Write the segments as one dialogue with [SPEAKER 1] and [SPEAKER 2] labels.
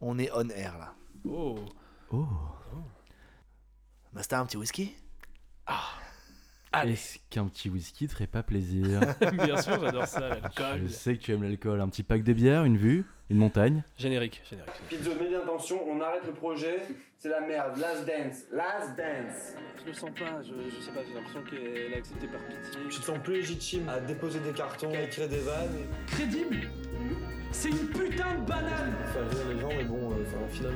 [SPEAKER 1] On est on air là.
[SPEAKER 2] Oh.
[SPEAKER 3] Oh.
[SPEAKER 1] Master, un petit whisky
[SPEAKER 2] Allez.
[SPEAKER 3] Est-ce qu'un petit whisky te ferait pas plaisir
[SPEAKER 2] Bien sûr, j'adore ça, l'alcool.
[SPEAKER 3] Je sais que tu aimes l'alcool. Un petit pack de bière, une vue, une montagne.
[SPEAKER 2] Générique, générique.
[SPEAKER 4] Pizzo, mets bien attention, on arrête le projet, c'est la merde. Last dance, last dance.
[SPEAKER 2] Je le sens pas, je, je sais pas, j'ai l'impression qu'elle a accepté par pitié.
[SPEAKER 4] Tu te sens plus légitime à déposer des cartons, à écrire des vannes.
[SPEAKER 5] crédible. C'est une putain de banane.
[SPEAKER 4] Faire rire les gens, mais bon, euh, enfin, au final,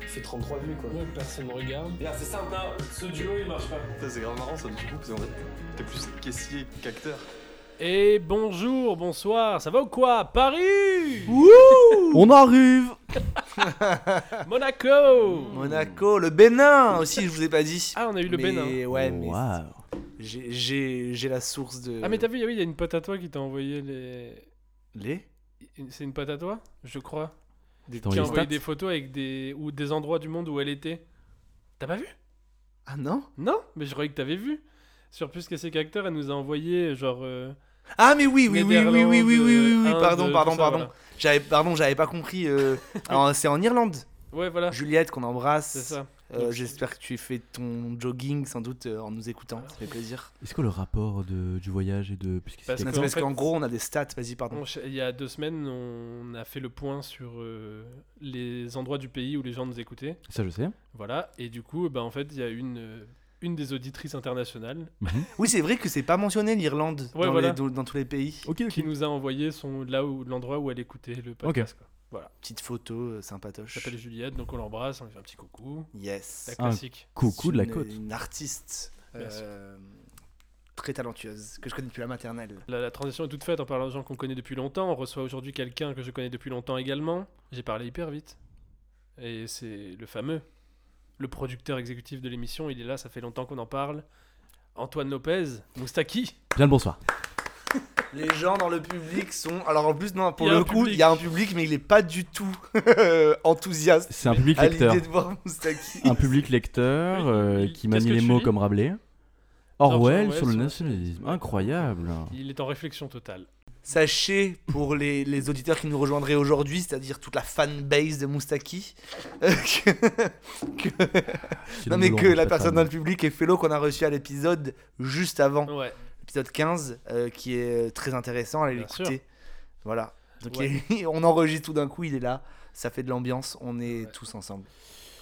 [SPEAKER 4] on fait 33 vues quoi.
[SPEAKER 5] Ouais, personne me regarde.
[SPEAKER 4] Regarde, c'est simple, hein, ce duo il marche pas.
[SPEAKER 6] C'est grave marrant ça du coup parce qu'en fait t'es plus caissier qu'acteur.
[SPEAKER 2] Et bonjour, bonsoir, ça va ou quoi? Paris
[SPEAKER 3] On arrive
[SPEAKER 2] Monaco
[SPEAKER 1] Monaco, le Bénin aussi, je vous ai pas dit.
[SPEAKER 2] Ah, on a eu le
[SPEAKER 1] Mais
[SPEAKER 2] Bénin.
[SPEAKER 1] Ouais, mais
[SPEAKER 3] Waouh.
[SPEAKER 1] j'ai- j'ai j'ai la source de.
[SPEAKER 2] Ah, mais t'as vu, oui, il y a une pote à toi qui t'a envoyé les.
[SPEAKER 1] Les?
[SPEAKER 2] c'est une pote à toi, je crois,
[SPEAKER 3] des,
[SPEAKER 2] qui a
[SPEAKER 3] envoyé
[SPEAKER 2] des photos avec des ou des endroits du monde où elle était. T'as pas vu?
[SPEAKER 1] Ah non?
[SPEAKER 2] Non, mais je croyais que t'avais vu. Sur plus que ces acteurs, elle nous a envoyé genre. Euh,
[SPEAKER 1] ah mais oui oui oui, oui oui oui oui oui oui pardon
[SPEAKER 2] euh,
[SPEAKER 1] pardon pardon
[SPEAKER 2] voilà.
[SPEAKER 1] j'avais pardon j'avais pas compris euh... c'est en Irlande
[SPEAKER 2] ouais voilà
[SPEAKER 1] Juliette qu'on embrasse
[SPEAKER 2] c'est ça
[SPEAKER 1] euh, J'espère que tu fais ton jogging sans doute euh, en nous écoutant. Ça fait plaisir.
[SPEAKER 3] Est-ce que le rapport de, du voyage et de. Puisque
[SPEAKER 2] Parce
[SPEAKER 1] parce qu'en gros, on a des stats. Vas-y, pardon.
[SPEAKER 2] On il y a deux semaines, on a fait le point sur euh, les endroits du pays où les gens nous écoutaient.
[SPEAKER 3] Ça, je sais.
[SPEAKER 2] Voilà. Et du coup, bah, en fait, il y a une, euh, une des auditrices internationales
[SPEAKER 3] Mhm.
[SPEAKER 1] Oui, c'est vrai que c'est pas mentionné l'Irlande
[SPEAKER 2] Ouais,
[SPEAKER 1] dans,
[SPEAKER 2] voilà.
[SPEAKER 1] les- dans- dans tous les pays.
[SPEAKER 3] Ok,
[SPEAKER 2] qui nous a envoyé son, là où l'endroit où elle écoutait le podcast. quoi.
[SPEAKER 1] Petite photo euh,
[SPEAKER 2] Elle
[SPEAKER 1] sympatoche.
[SPEAKER 2] s'appelle Juliette, donc on l'embrasse, on lui fait un petit coucou.
[SPEAKER 1] Yes.
[SPEAKER 2] La classique.
[SPEAKER 3] Coucou de la
[SPEAKER 1] Une-
[SPEAKER 3] côte.
[SPEAKER 1] Une artiste euh, très talentueuse que je connais depuis la maternelle.
[SPEAKER 2] La, la transition est toute faite en parlant de gens qu'on connaît depuis longtemps. On reçoit aujourd'hui quelqu'un que je connais depuis longtemps également. J'ai parlé hyper vite. Et c'est le fameux, le producteur exécutif de l'émission. Il est là, ça fait longtemps qu'on en parle. Antoine Lopez, Moustaki.
[SPEAKER 3] Bien le bonsoir.
[SPEAKER 1] Les gens dans le public sont. Alors en plus, non, pour le coup,
[SPEAKER 2] public.
[SPEAKER 1] il y a un public, mais il est pas du tout enthousiaste
[SPEAKER 3] C'est un public
[SPEAKER 1] à
[SPEAKER 3] lecteur.
[SPEAKER 1] l'idée de voir Moustaki.
[SPEAKER 3] Un public lecteur euh, qui manie les mots comme Rabelais. Orwell
[SPEAKER 2] Orwell
[SPEAKER 3] sur le nationalisme. Incroyable.
[SPEAKER 2] Il est en réflexion totale.
[SPEAKER 1] Sachez, pour les, les auditeurs qui nous rejoindraient aujourd'hui, c'est-à-dire toute la fanbase de Moustaki, euh, que, non mais que la personne dans le public est Fellow qu'on a reçu à l'épisode juste avant,
[SPEAKER 2] Ouais.
[SPEAKER 1] L'épisode 15, euh, qui est très intéressant, allez l'écouter. Voilà. Donc
[SPEAKER 2] Ouais.
[SPEAKER 1] il- on enregistre tout d'un coup, il est là, ça fait de l'ambiance, on est
[SPEAKER 2] Ouais.
[SPEAKER 1] tous ensemble.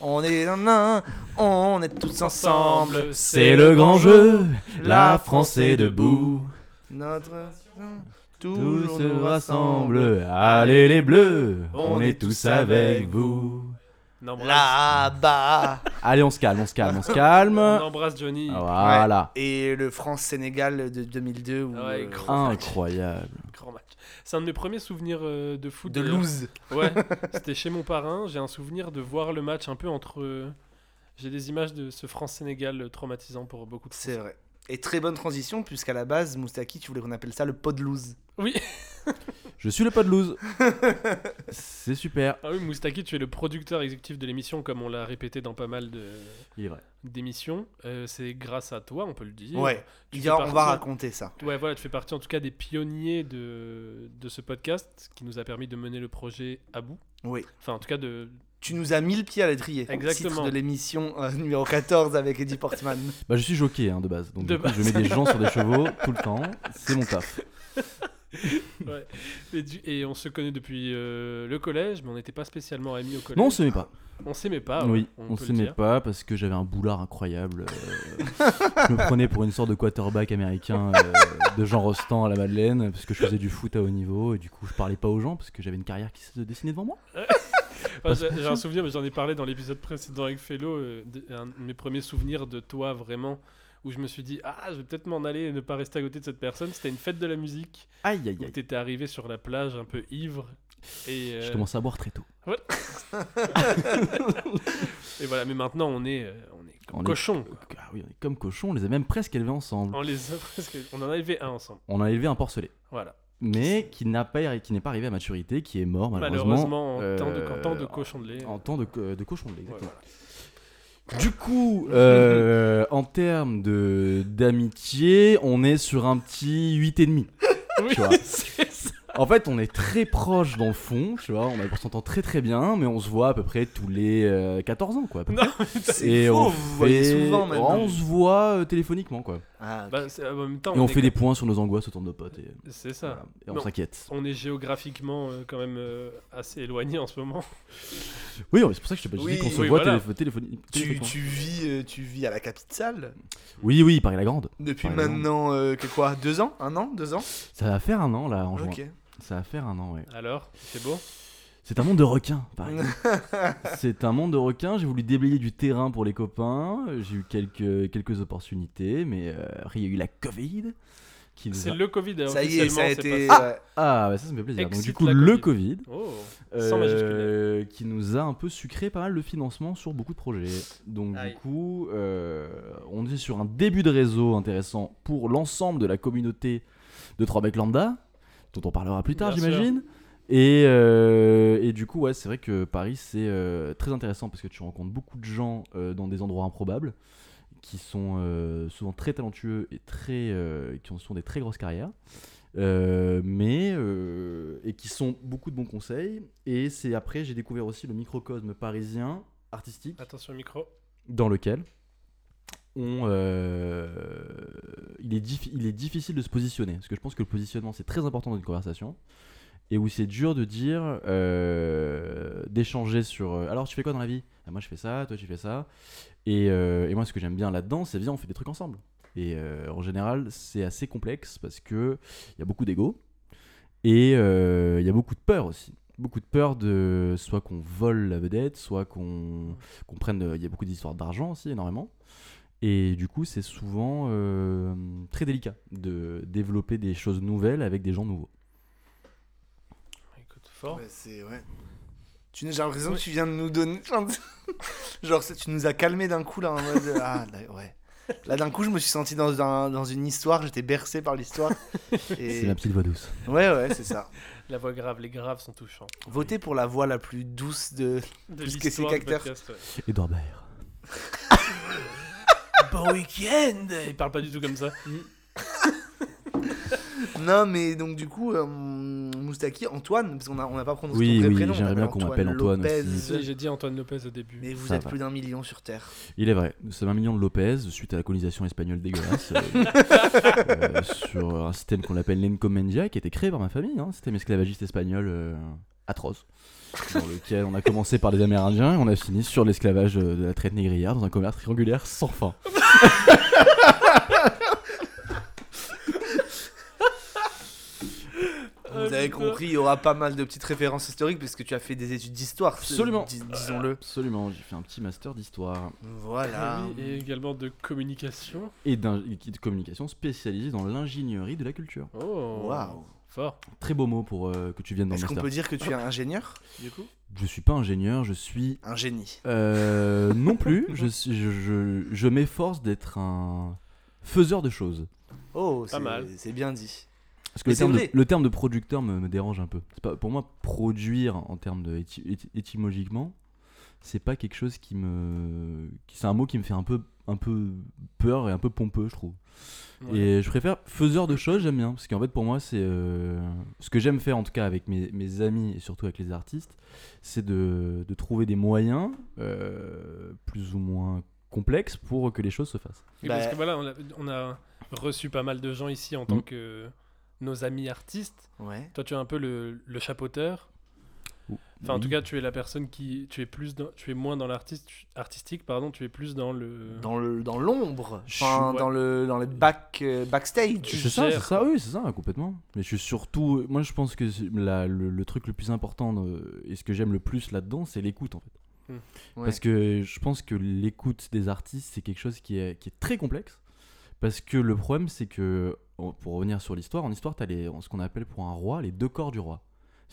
[SPEAKER 1] On est on est tous ensemble.
[SPEAKER 3] C'est le grand jeu. La France est debout.
[SPEAKER 1] Notre
[SPEAKER 3] Tous
[SPEAKER 1] toujours
[SPEAKER 3] se
[SPEAKER 1] nous
[SPEAKER 3] rassemblent. Allez les bleus.
[SPEAKER 1] On est
[SPEAKER 3] tous avec vous.
[SPEAKER 2] On embrasse,
[SPEAKER 1] Là-bas.
[SPEAKER 3] Allez, on se calme, on se calme, on se calme.
[SPEAKER 2] on embrasse Johnny.
[SPEAKER 3] Voilà.
[SPEAKER 1] Et le France-Sénégal de 2002. Où,
[SPEAKER 2] Ouais,
[SPEAKER 1] euh,
[SPEAKER 2] grand.
[SPEAKER 3] Incroyable.
[SPEAKER 2] Grand match. C'est un de mes premiers souvenirs euh, de foot.
[SPEAKER 1] de
[SPEAKER 2] d'ailleurs.
[SPEAKER 1] loose.
[SPEAKER 2] Ouais, c'était chez mon parrain. J'ai un souvenir de voir le match un peu entre. euh, J'ai des images de ce France-Sénégal traumatisant pour beaucoup de
[SPEAKER 1] C'est
[SPEAKER 2] Français.
[SPEAKER 1] vrai. Et très bonne transition, puisqu'à la base, Moustaki, tu voulais qu'on appelle ça le pod loose.
[SPEAKER 2] Oui.
[SPEAKER 3] Je suis le loose. C'est super.
[SPEAKER 2] Ah oui, Moustaki, tu es le producteur exécutif de l'émission, comme on l'a répété dans pas mal de-
[SPEAKER 3] Il est vrai.
[SPEAKER 2] d'émissions. Euh, c'est grâce à toi, on peut le dire.
[SPEAKER 1] Ouais.
[SPEAKER 2] Tu
[SPEAKER 1] Il
[SPEAKER 2] fais
[SPEAKER 1] y a- on va
[SPEAKER 2] partie-
[SPEAKER 1] raconter ça.
[SPEAKER 2] Ouais, voilà, tu fais partie en tout cas des pionniers de, de ce podcast qui nous a permis de mener le projet à bout.
[SPEAKER 1] Oui.
[SPEAKER 2] Enfin, en tout cas, de.
[SPEAKER 1] Tu nous as mis le pied à l'étrier.
[SPEAKER 2] Exactement.
[SPEAKER 1] Titre de l'émission euh, numéro 14 avec Eddie Portman.
[SPEAKER 3] Bah, je suis jockey hein, de base. Donc,
[SPEAKER 2] De
[SPEAKER 3] du coup, je
[SPEAKER 2] base.
[SPEAKER 3] mets des gens sur des chevaux tout le temps. C'est mon taf.
[SPEAKER 2] Ouais. Et, du- et on se connaît depuis euh, le collège, mais on n'était pas spécialement amis au collège.
[SPEAKER 3] Non, on s'aimait pas.
[SPEAKER 2] On s'aimait pas.
[SPEAKER 3] oui,
[SPEAKER 2] on,
[SPEAKER 3] on s'aimait pas parce que j'avais un boulard incroyable. euh, je me prenais pour une sorte de quarterback américain euh, de Jean Rostand à la Madeleine parce que je faisais du foot à haut niveau et du coup je parlais pas aux gens parce que j'avais une carrière qui se dessinait devant moi.
[SPEAKER 2] Enfin, j'ai un souvenir, mais j'en ai parlé dans l'épisode précédent avec Fellow, euh, un de mes premiers souvenirs de toi vraiment, où je me suis dit, ah, je vais peut-être m'en aller et ne pas rester à côté de cette personne. C'était une fête de la musique,
[SPEAKER 3] Aïe aïe aïe.
[SPEAKER 2] t'étais arrivé sur la plage un peu ivre. Et, euh,
[SPEAKER 3] Je commençais à boire très tôt.
[SPEAKER 2] et voilà, mais maintenant on est, euh, on est
[SPEAKER 3] On est-
[SPEAKER 2] cochon.
[SPEAKER 3] Ah oui, on est comme cochons, on les a même presque élevés ensemble.
[SPEAKER 2] On les a presque- on en a élevé un ensemble.
[SPEAKER 3] On a élevé un porcelet.
[SPEAKER 2] Voilà.
[SPEAKER 3] Mais qui n'a pas qui n'est pas arrivé à maturité, qui est mort malheureusement.
[SPEAKER 2] Malheureusement, en, temps de, en temps de
[SPEAKER 3] euh,
[SPEAKER 2] cochon de lait.
[SPEAKER 3] En temps de, co- de cochon de lait, exactement. Du coup, euh, en termes de d'amitié, on est sur un petit 8,5.
[SPEAKER 2] Oui,
[SPEAKER 3] vois.
[SPEAKER 2] c'est ça.
[SPEAKER 3] En fait, on est très proche dans le fond, tu vois. On, s'entend très très bien, mais on se voit à peu près tous les euh, 14 ans, quoi. à peu
[SPEAKER 2] Non,
[SPEAKER 3] près.
[SPEAKER 1] C'est
[SPEAKER 3] Et
[SPEAKER 1] faux,
[SPEAKER 3] on fait-
[SPEAKER 1] souvent.
[SPEAKER 3] On se voit euh, téléphoniquement, quoi.
[SPEAKER 1] Ah, ok.
[SPEAKER 2] bah, c'est- en même temps,
[SPEAKER 3] Et on
[SPEAKER 2] est
[SPEAKER 3] fait des points sur nos angoisses autour de nos potes. Et,
[SPEAKER 2] C'est ça.
[SPEAKER 3] voilà. Et on
[SPEAKER 2] Non.
[SPEAKER 3] s'inquiète.
[SPEAKER 2] On est géographiquement euh, quand même euh, assez éloigné en ce moment.
[SPEAKER 3] Oui, c'est pour ça que je t'ai pas
[SPEAKER 1] Oui,
[SPEAKER 3] dit qu'on se voit
[SPEAKER 2] voilà.
[SPEAKER 1] tu,
[SPEAKER 3] téléphoniquement.
[SPEAKER 1] tu vis, euh, tu vis à la capitale
[SPEAKER 3] Oui, oui, Paris la Grande.
[SPEAKER 1] depuis maintenant euh, que quoi Deux ans Un an Deux ans?
[SPEAKER 3] Ça va faire un an là en juin. Ça va faire un an, ouais.
[SPEAKER 2] Alors, c'est beau?
[SPEAKER 3] C'est un monde de requins, Paris. c'est un monde de requins. J'ai voulu déblayer du terrain pour les copains. J'ai eu quelques, quelques opportunités, mais euh, il y a eu la Covid. Qui nous
[SPEAKER 2] C'est
[SPEAKER 3] a-
[SPEAKER 2] le Covid. hein,
[SPEAKER 1] Ça y est, ça a
[SPEAKER 2] officiellement, c'est
[SPEAKER 1] été.
[SPEAKER 2] pas-
[SPEAKER 1] ouais.
[SPEAKER 3] Ah, bah ça, ça me fait plaisir. Donc, du
[SPEAKER 2] Excite
[SPEAKER 3] coup,
[SPEAKER 2] la
[SPEAKER 3] le
[SPEAKER 2] Covid.
[SPEAKER 3] Covid,
[SPEAKER 2] Oh, sans
[SPEAKER 3] euh, qui nous a un peu sucré pas mal de financement sur beaucoup de projets. Donc,
[SPEAKER 2] Aïe.
[SPEAKER 3] du coup, euh, on est sur un début de réseau intéressant pour l'ensemble de la communauté de 3 mecs lambda, dont on parlera plus tard,
[SPEAKER 2] Bien sûr.
[SPEAKER 3] j'imagine. Et, euh, et du coup, ouais, c'est vrai que Paris, c'est euh, très intéressant parce que tu rencontres beaucoup de gens euh, dans des endroits improbables qui sont souvent très talentueux et très, qui ont souvent des très grosses carrières. Mais et qui sont beaucoup de bons conseils et c'est après j'ai découvert aussi le microcosme parisien artistique
[SPEAKER 2] Attention au micro.
[SPEAKER 3] dans lequel on, euh, il, est diffi- il est difficile de se positionner. Parce que je pense que le positionnement, c'est très important dans une conversation. Et où c'est dur de dire, euh, d'échanger sur. euh, alors, tu fais quoi dans la vie? Ah, Moi, je fais ça, toi, tu fais ça. Et, euh, moi, ce que j'aime bien là-dedans, c'est viens, on fait des trucs ensemble. Et en général, c'est assez complexe parce que il y a beaucoup d'ego. Et il y a beaucoup de peur aussi. Beaucoup de peur de soit qu'on vole la vedette, soit qu'on prenne. Il y a beaucoup d'histoires d'argent aussi, énormément. Et du coup, c'est souvent très délicat de développer des choses nouvelles avec des gens nouveaux.
[SPEAKER 2] Fort.
[SPEAKER 1] Ouais, c'est ouais. Tu j'ai l'impression que tu viens de nous donner genre tu nous as calmé d'un coup là en mode ah là, ouais. Là d'un coup je me suis senti dans un, dans une histoire, j'étais bercé par l'histoire. Et...
[SPEAKER 3] C'est ma petite voix douce.
[SPEAKER 1] Ouais ouais c'est ça.
[SPEAKER 2] La voix grave, les graves sont touchants.
[SPEAKER 1] Votez pour la voix la plus douce de
[SPEAKER 2] De l'histoire ouais.
[SPEAKER 3] Edouard.
[SPEAKER 1] Bon week-end.
[SPEAKER 2] Il parle pas du tout comme ça.
[SPEAKER 1] Non mais donc du coup euh, Moustaki Antoine parce qu'on a on n'a pas prononcé
[SPEAKER 3] Oui,
[SPEAKER 1] ton vrai
[SPEAKER 3] oui,
[SPEAKER 1] prénom.
[SPEAKER 3] j'aimerais bien qu'on m'appelle Antoine
[SPEAKER 1] Lopez.
[SPEAKER 3] aussi.
[SPEAKER 2] J'ai dit Antoine Lopez au début.
[SPEAKER 1] Mais vous
[SPEAKER 3] Ça
[SPEAKER 1] êtes
[SPEAKER 3] va.
[SPEAKER 1] plus d'un million sur Terre.
[SPEAKER 3] Il est vrai, nous sommes un million de Lopez suite à la colonisation espagnole dégueulasse euh, euh, sur un système qu'on appelle l'encomendia qui a été créé par ma famille, hein, un système esclavagiste espagnol euh, atroce, dans lequel on a commencé par les Amérindiens et on a fini sur l'esclavage euh, de la traite négrière dans un commerce triangulaire sans fin.
[SPEAKER 1] Vous avez compris, il y aura pas mal de petites références historiques parce que tu as fait des études d'histoire.
[SPEAKER 3] Absolument.
[SPEAKER 1] dis- Disons-le.
[SPEAKER 3] Absolument, j'ai fait un petit master d'histoire
[SPEAKER 1] Voilà.
[SPEAKER 2] Oui, et également de communication.
[SPEAKER 3] et de communication spécialisé dans l'ingénierie de la culture.
[SPEAKER 2] Oh,
[SPEAKER 1] Waouh.
[SPEAKER 2] Fort.
[SPEAKER 3] Très beau mot pour euh, que tu viennes dans
[SPEAKER 1] Est-ce qu'on peut dire que tu es un ingénieur? Du coup?
[SPEAKER 3] Je suis pas ingénieur, je suis
[SPEAKER 1] Un génie.
[SPEAKER 3] Euh, non plus, je, suis- je, je, je m'efforce d'être un faiseur de choses.
[SPEAKER 1] Oh,
[SPEAKER 2] Pas
[SPEAKER 1] c'est-
[SPEAKER 2] mal.
[SPEAKER 1] C'est bien dit.
[SPEAKER 3] Parce que le terme, de,
[SPEAKER 1] vrai.
[SPEAKER 3] le terme de producteur me, me dérange un peu. C'est Pas, pour moi, produire en termes de éty- éty- étymologiquement, c'est pas quelque chose qui me. C'est un mot qui me fait un peu, un peu peur et un peu pompeux, je trouve.
[SPEAKER 2] Ouais.
[SPEAKER 3] Et je préfère faiseur de choses, j'aime bien. Parce qu'en fait, pour moi, c'est. euh, ce que j'aime faire, en tout cas, avec mes, mes amis et surtout avec les artistes, c'est de, de trouver des moyens euh, plus ou moins complexes pour que les choses se fassent.
[SPEAKER 2] Oui,
[SPEAKER 1] Bah-
[SPEAKER 2] parce que voilà, on a, on a reçu pas mal de gens ici en tant
[SPEAKER 3] Mm.
[SPEAKER 2] que nos amis artistes.
[SPEAKER 1] Ouais.
[SPEAKER 2] Toi, tu es un peu le, le chapeauteur. Enfin, en tout cas, tu es la personne qui. Tu es, plus dans, tu es moins dans l'artiste artistique, pardon, tu es plus dans le.
[SPEAKER 1] Dans le dans l'ombre. Enfin, dans le dans le back euh, backstage.
[SPEAKER 3] C'est ça, c'est ça, oui, c'est ça, complètement. Mais je suis surtout. Moi, je pense que c'est la- le, le truc le plus important de- et ce que j'aime le plus là-dedans, c'est l'écoute, en fait.
[SPEAKER 1] Ouais.
[SPEAKER 3] Parce que je pense que l'écoute des artistes, c'est quelque chose qui est, qui est très complexe. Parce que le problème, c'est que, pour revenir sur l'histoire, en histoire, tu as ce qu'on appelle pour un roi les deux corps du roi.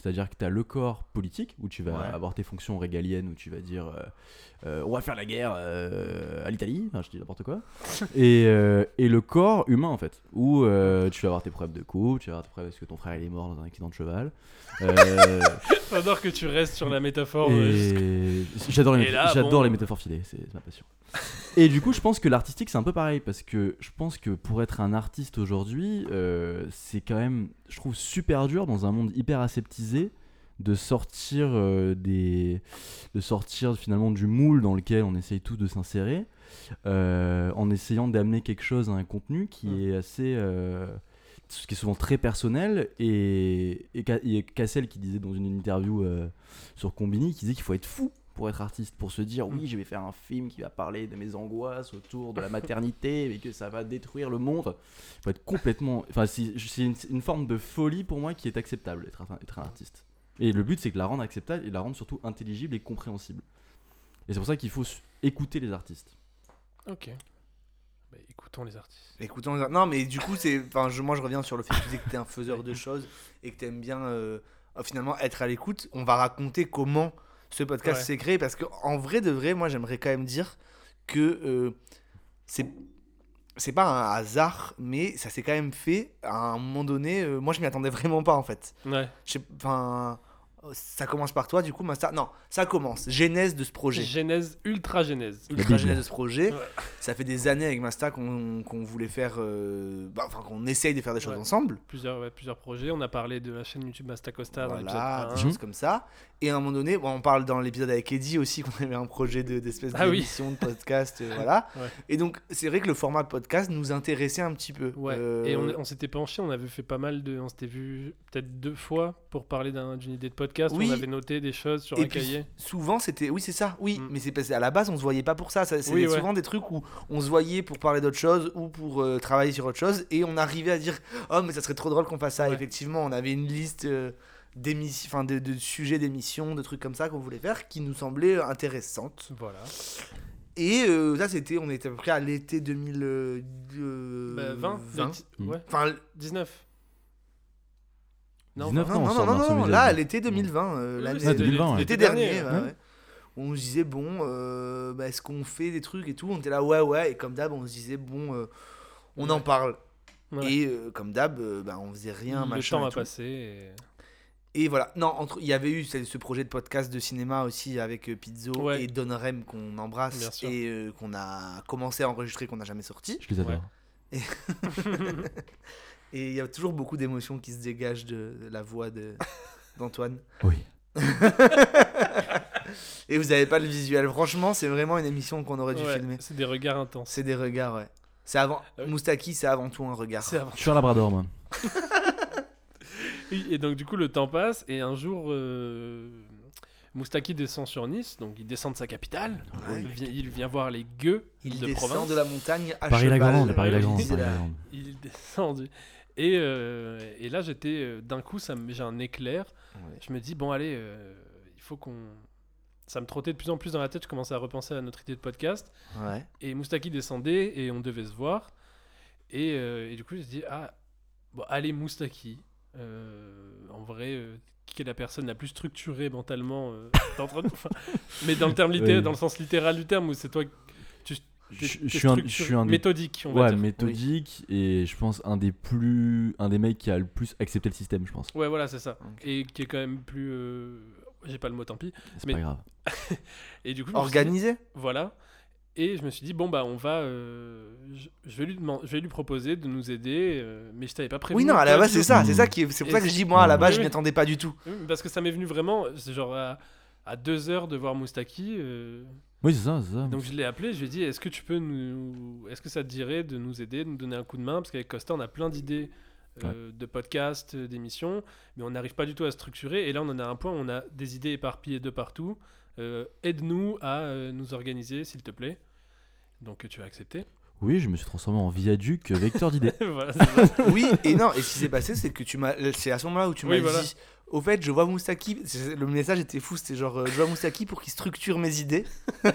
[SPEAKER 3] C'est-à-dire que tu as le corps politique, où tu vas
[SPEAKER 1] Ouais.
[SPEAKER 3] avoir tes fonctions régaliennes, où tu vas dire euh, euh, on va faire la guerre euh, à l'Italie, enfin, je dis n'importe quoi. et, et le corps humain, en fait, où tu vas avoir tes preuves de couple, tu vas avoir tes preuves est-ce que ton frère il est mort dans un accident de cheval.
[SPEAKER 2] J'adore que tu restes sur la métaphore.
[SPEAKER 3] et j'adore les,
[SPEAKER 2] Et là,
[SPEAKER 3] j'adore
[SPEAKER 2] bon.
[SPEAKER 3] les métaphores filées, c'est c'est ma passion. et du coup, je pense que l'artistique, c'est un peu pareil, parce que je pense que pour être un artiste aujourd'hui, euh, c'est quand même, je trouve, super dur dans un monde hyper aseptisé de sortir euh, des de sortir finalement du moule dans lequel on essaye tous de s'insérer euh, en essayant d'amener quelque chose à un contenu qui est assez euh, ce qui est souvent très personnel et, et, et Cassel qui disait dans une interview sur Combini qui disait qu'il faut être fou pour être artiste pour se dire oui je vais faire un film qui va parler de mes angoisses autour de la maternité et que ça va détruire le monde il faut être complètement enfin c'est une, une forme de folie pour moi qui est acceptable être un, être un artiste et le but c'est que la rendre acceptable et la rendre surtout intelligible et compréhensible et c'est pour ça qu'il faut écouter les artistes
[SPEAKER 2] Ok. Bah, écoutons les artistes.
[SPEAKER 1] Écoutons, non, mais du coup, c'est, enfin, je, moi, je reviens sur le fait que tu disais que t'es un faiseur de choses et que t'aimes bien euh, euh, finalement être à l'écoute. On va raconter comment ce podcast
[SPEAKER 2] Ouais.
[SPEAKER 1] s'est créé parce que en vrai de vrai, moi, j'aimerais quand même dire que euh, c'est c'est pas un hasard, mais ça s'est quand même fait à un moment donné. euh, moi, je m'y attendais vraiment pas en fait.
[SPEAKER 2] Ouais.
[SPEAKER 1] Enfin, ça commence par toi, du coup, Master. Non, ça commence. Genèse de ce projet.
[SPEAKER 2] Genèse, ultra genèse.
[SPEAKER 1] ultra genèse de ce projet.
[SPEAKER 2] Ouais.
[SPEAKER 1] Ça fait des années avec Masta qu'on voulait faire, euh, bah, enfin qu'on essaye de faire des choses
[SPEAKER 2] Ouais.
[SPEAKER 1] ensemble.
[SPEAKER 2] Plusieurs, ouais, plusieurs projets. On a parlé de la chaîne YouTube Masta Costa dans
[SPEAKER 1] Voilà, des
[SPEAKER 2] 1.
[SPEAKER 1] choses comme ça. Et à un moment donné, bon, on parle dans l'épisode avec Eddie aussi qu'on avait un projet de- d'espèce
[SPEAKER 2] Ah oui.
[SPEAKER 1] d'émission, de podcast, euh, voilà.
[SPEAKER 2] Ouais.
[SPEAKER 1] Et donc c'est vrai que le format podcast nous intéressait un petit peu.
[SPEAKER 2] Ouais,
[SPEAKER 1] Euh,
[SPEAKER 2] et on, on s'était penché, on avait fait pas mal de. On s'était vu peut-être deux fois pour parler d'un- d'une idée de podcast.
[SPEAKER 1] Oui.
[SPEAKER 2] On avait noté des choses sur
[SPEAKER 1] Et
[SPEAKER 2] un
[SPEAKER 1] puis,
[SPEAKER 2] cahier.
[SPEAKER 1] Souvent, c'était. Oui, c'est ça, oui.
[SPEAKER 2] Mm.
[SPEAKER 1] Mais c'est parce qu'à la base, on se voyait pas pour ça. ça c'est
[SPEAKER 2] Oui,
[SPEAKER 1] des-
[SPEAKER 2] ouais.
[SPEAKER 1] souvent des trucs où on se voyait pour parler d'autre chose ou pour euh, travailler sur autre chose. Et on arrivait à dire Oh, mais ça serait trop drôle qu'on fasse ça.
[SPEAKER 2] Ouais.
[SPEAKER 1] Effectivement, on avait une liste euh, d'émissions, de, de sujets d'émissions, de trucs comme ça qu'on voulait faire qui nous semblaient intéressantes.
[SPEAKER 2] Voilà.
[SPEAKER 1] Et euh, ça, c'était. On était à peu près à l'été 2000. euh,
[SPEAKER 2] Bah, 20,
[SPEAKER 1] 20.
[SPEAKER 3] Mm.
[SPEAKER 2] Ouais,
[SPEAKER 1] Enfin,
[SPEAKER 2] 19. Non,
[SPEAKER 3] 19
[SPEAKER 2] 20.
[SPEAKER 1] non,
[SPEAKER 3] on
[SPEAKER 1] non, non, non, là, l'été 2020. euh,
[SPEAKER 2] Oui,
[SPEAKER 1] l'année-
[SPEAKER 2] c'était
[SPEAKER 3] 2020, ouais.
[SPEAKER 1] L'été
[SPEAKER 2] l'été
[SPEAKER 1] dernier,
[SPEAKER 2] dernier,
[SPEAKER 1] ouais. On se disait, bon, euh, bah, est-ce qu'on fait des trucs et tout? On était là, ouais, ouais. Et comme d'hab, on se disait, bon, euh, on en parle.
[SPEAKER 2] Ouais.
[SPEAKER 1] Et euh, comme d'hab, euh, bah, on faisait rien,
[SPEAKER 2] Le
[SPEAKER 1] machin.
[SPEAKER 2] temps
[SPEAKER 1] et
[SPEAKER 2] a passé. et-
[SPEAKER 1] Et voilà. Non, entre- il y avait eu ce, projet de podcast de cinéma aussi avec euh, Pizzo
[SPEAKER 2] Ouais.
[SPEAKER 1] et Don Rem qu'on embrasse et euh, qu'on a commencé à enregistrer, qu'on n'a jamais sorti.
[SPEAKER 3] je les adore
[SPEAKER 2] Ouais.
[SPEAKER 1] Et il y a toujours beaucoup d'émotions qui se dégagent de, la voix de- d'Antoine.
[SPEAKER 3] oui
[SPEAKER 1] Et vous n'avez pas le visuel. Franchement, c'est vraiment une émission qu'on aurait dû
[SPEAKER 2] Ouais,
[SPEAKER 1] filmer.
[SPEAKER 2] C'est des regards intenses.
[SPEAKER 1] C'est des regards, ouais. C'est avant.
[SPEAKER 2] Ah oui.
[SPEAKER 1] Moustaki, c'est avant tout un regard.
[SPEAKER 2] C'est avant.
[SPEAKER 3] je suis un labrador moi
[SPEAKER 2] Oui, et donc du coup le temps passe et un jour euh, Moustaki descend sur Nice, donc il descend de sa capitale,
[SPEAKER 1] Ouais.
[SPEAKER 2] il, vient, il vient voir les gueux
[SPEAKER 1] Il
[SPEAKER 2] de
[SPEAKER 1] descend
[SPEAKER 2] province,
[SPEAKER 1] de la montagne à
[SPEAKER 3] Paris la
[SPEAKER 1] cheval.
[SPEAKER 3] Grande Paris
[SPEAKER 2] il descend du- et, euh, et là j'étais euh, d'un coup ça j'ai un éclair,
[SPEAKER 1] Ouais.
[SPEAKER 2] je me dis bon allez euh, il faut qu'on ça me trottait de plus en plus dans la tête, je commençais à repenser à notre idée de podcast
[SPEAKER 1] Ouais.
[SPEAKER 2] et Moustaki descendait et on devait se voir et, euh, et du coup je me dis ah bon allez Moustaki en vrai qui est la personne la plus structurée mentalement d'entre nous Enfin, mais dans le terme
[SPEAKER 3] Oui.
[SPEAKER 2] dans le sens littéral du terme où c'est toi
[SPEAKER 3] je, suis un, je suis un des
[SPEAKER 2] méthodique on va
[SPEAKER 3] ouais,
[SPEAKER 2] dire
[SPEAKER 3] méthodique et je pense un des plus un des mecs qui a le plus accepté le système je pense
[SPEAKER 2] ouais voilà c'est ça et qui est quand même plus euh, j'ai pas le mot tant pis
[SPEAKER 3] c'est
[SPEAKER 2] Mais-
[SPEAKER 3] pas grave
[SPEAKER 2] et du coup dit-
[SPEAKER 1] Organisé?
[SPEAKER 2] Voilà. Et je me suis dit, bon, bah, on va. euh, je, je vais lui demander, je vais lui proposer de nous aider, euh, mais je t'avais pas prévenu.
[SPEAKER 1] Oui, non, à la base, c'est ça. C'est ça qui est- c'est pour
[SPEAKER 2] Et
[SPEAKER 1] ça que je dis, moi, à la base,
[SPEAKER 2] Oui,
[SPEAKER 1] je m'y attendais pas du tout.
[SPEAKER 2] Parce que ça m'est venu vraiment, c'est genre à, à deux heures de voir Moustaki.
[SPEAKER 3] Oui c'est ça c'est ça
[SPEAKER 2] donc je l'ai appelé, je lui ai dit, est-ce que tu peux nous. Est-ce que ça te dirait de nous aider, de nous donner un coup de main? Parce qu'avec Costa, on a plein d'idées. euh, de podcasts, euh, d'émissions, mais on n'arrive pas du tout à structurer. Et là, on en a un point, où on a des idées éparpillées de partout. Euh, Aide-nous à euh, nous organiser, s'il te plaît. Donc, tu as accepté.
[SPEAKER 3] oui je me suis transformé en viaduc vecteur d'idées
[SPEAKER 2] voilà.
[SPEAKER 1] Oui, et non, et ce qui s'est passé, c'est que tu m'as. C'est à ce moment-là où tu m'as
[SPEAKER 2] Oui, voilà.
[SPEAKER 1] Au fait, je vois Moustaki. c'est- Le message était fou, c'était genre, euh, je vois Moustaki pour qu'il structure mes idées.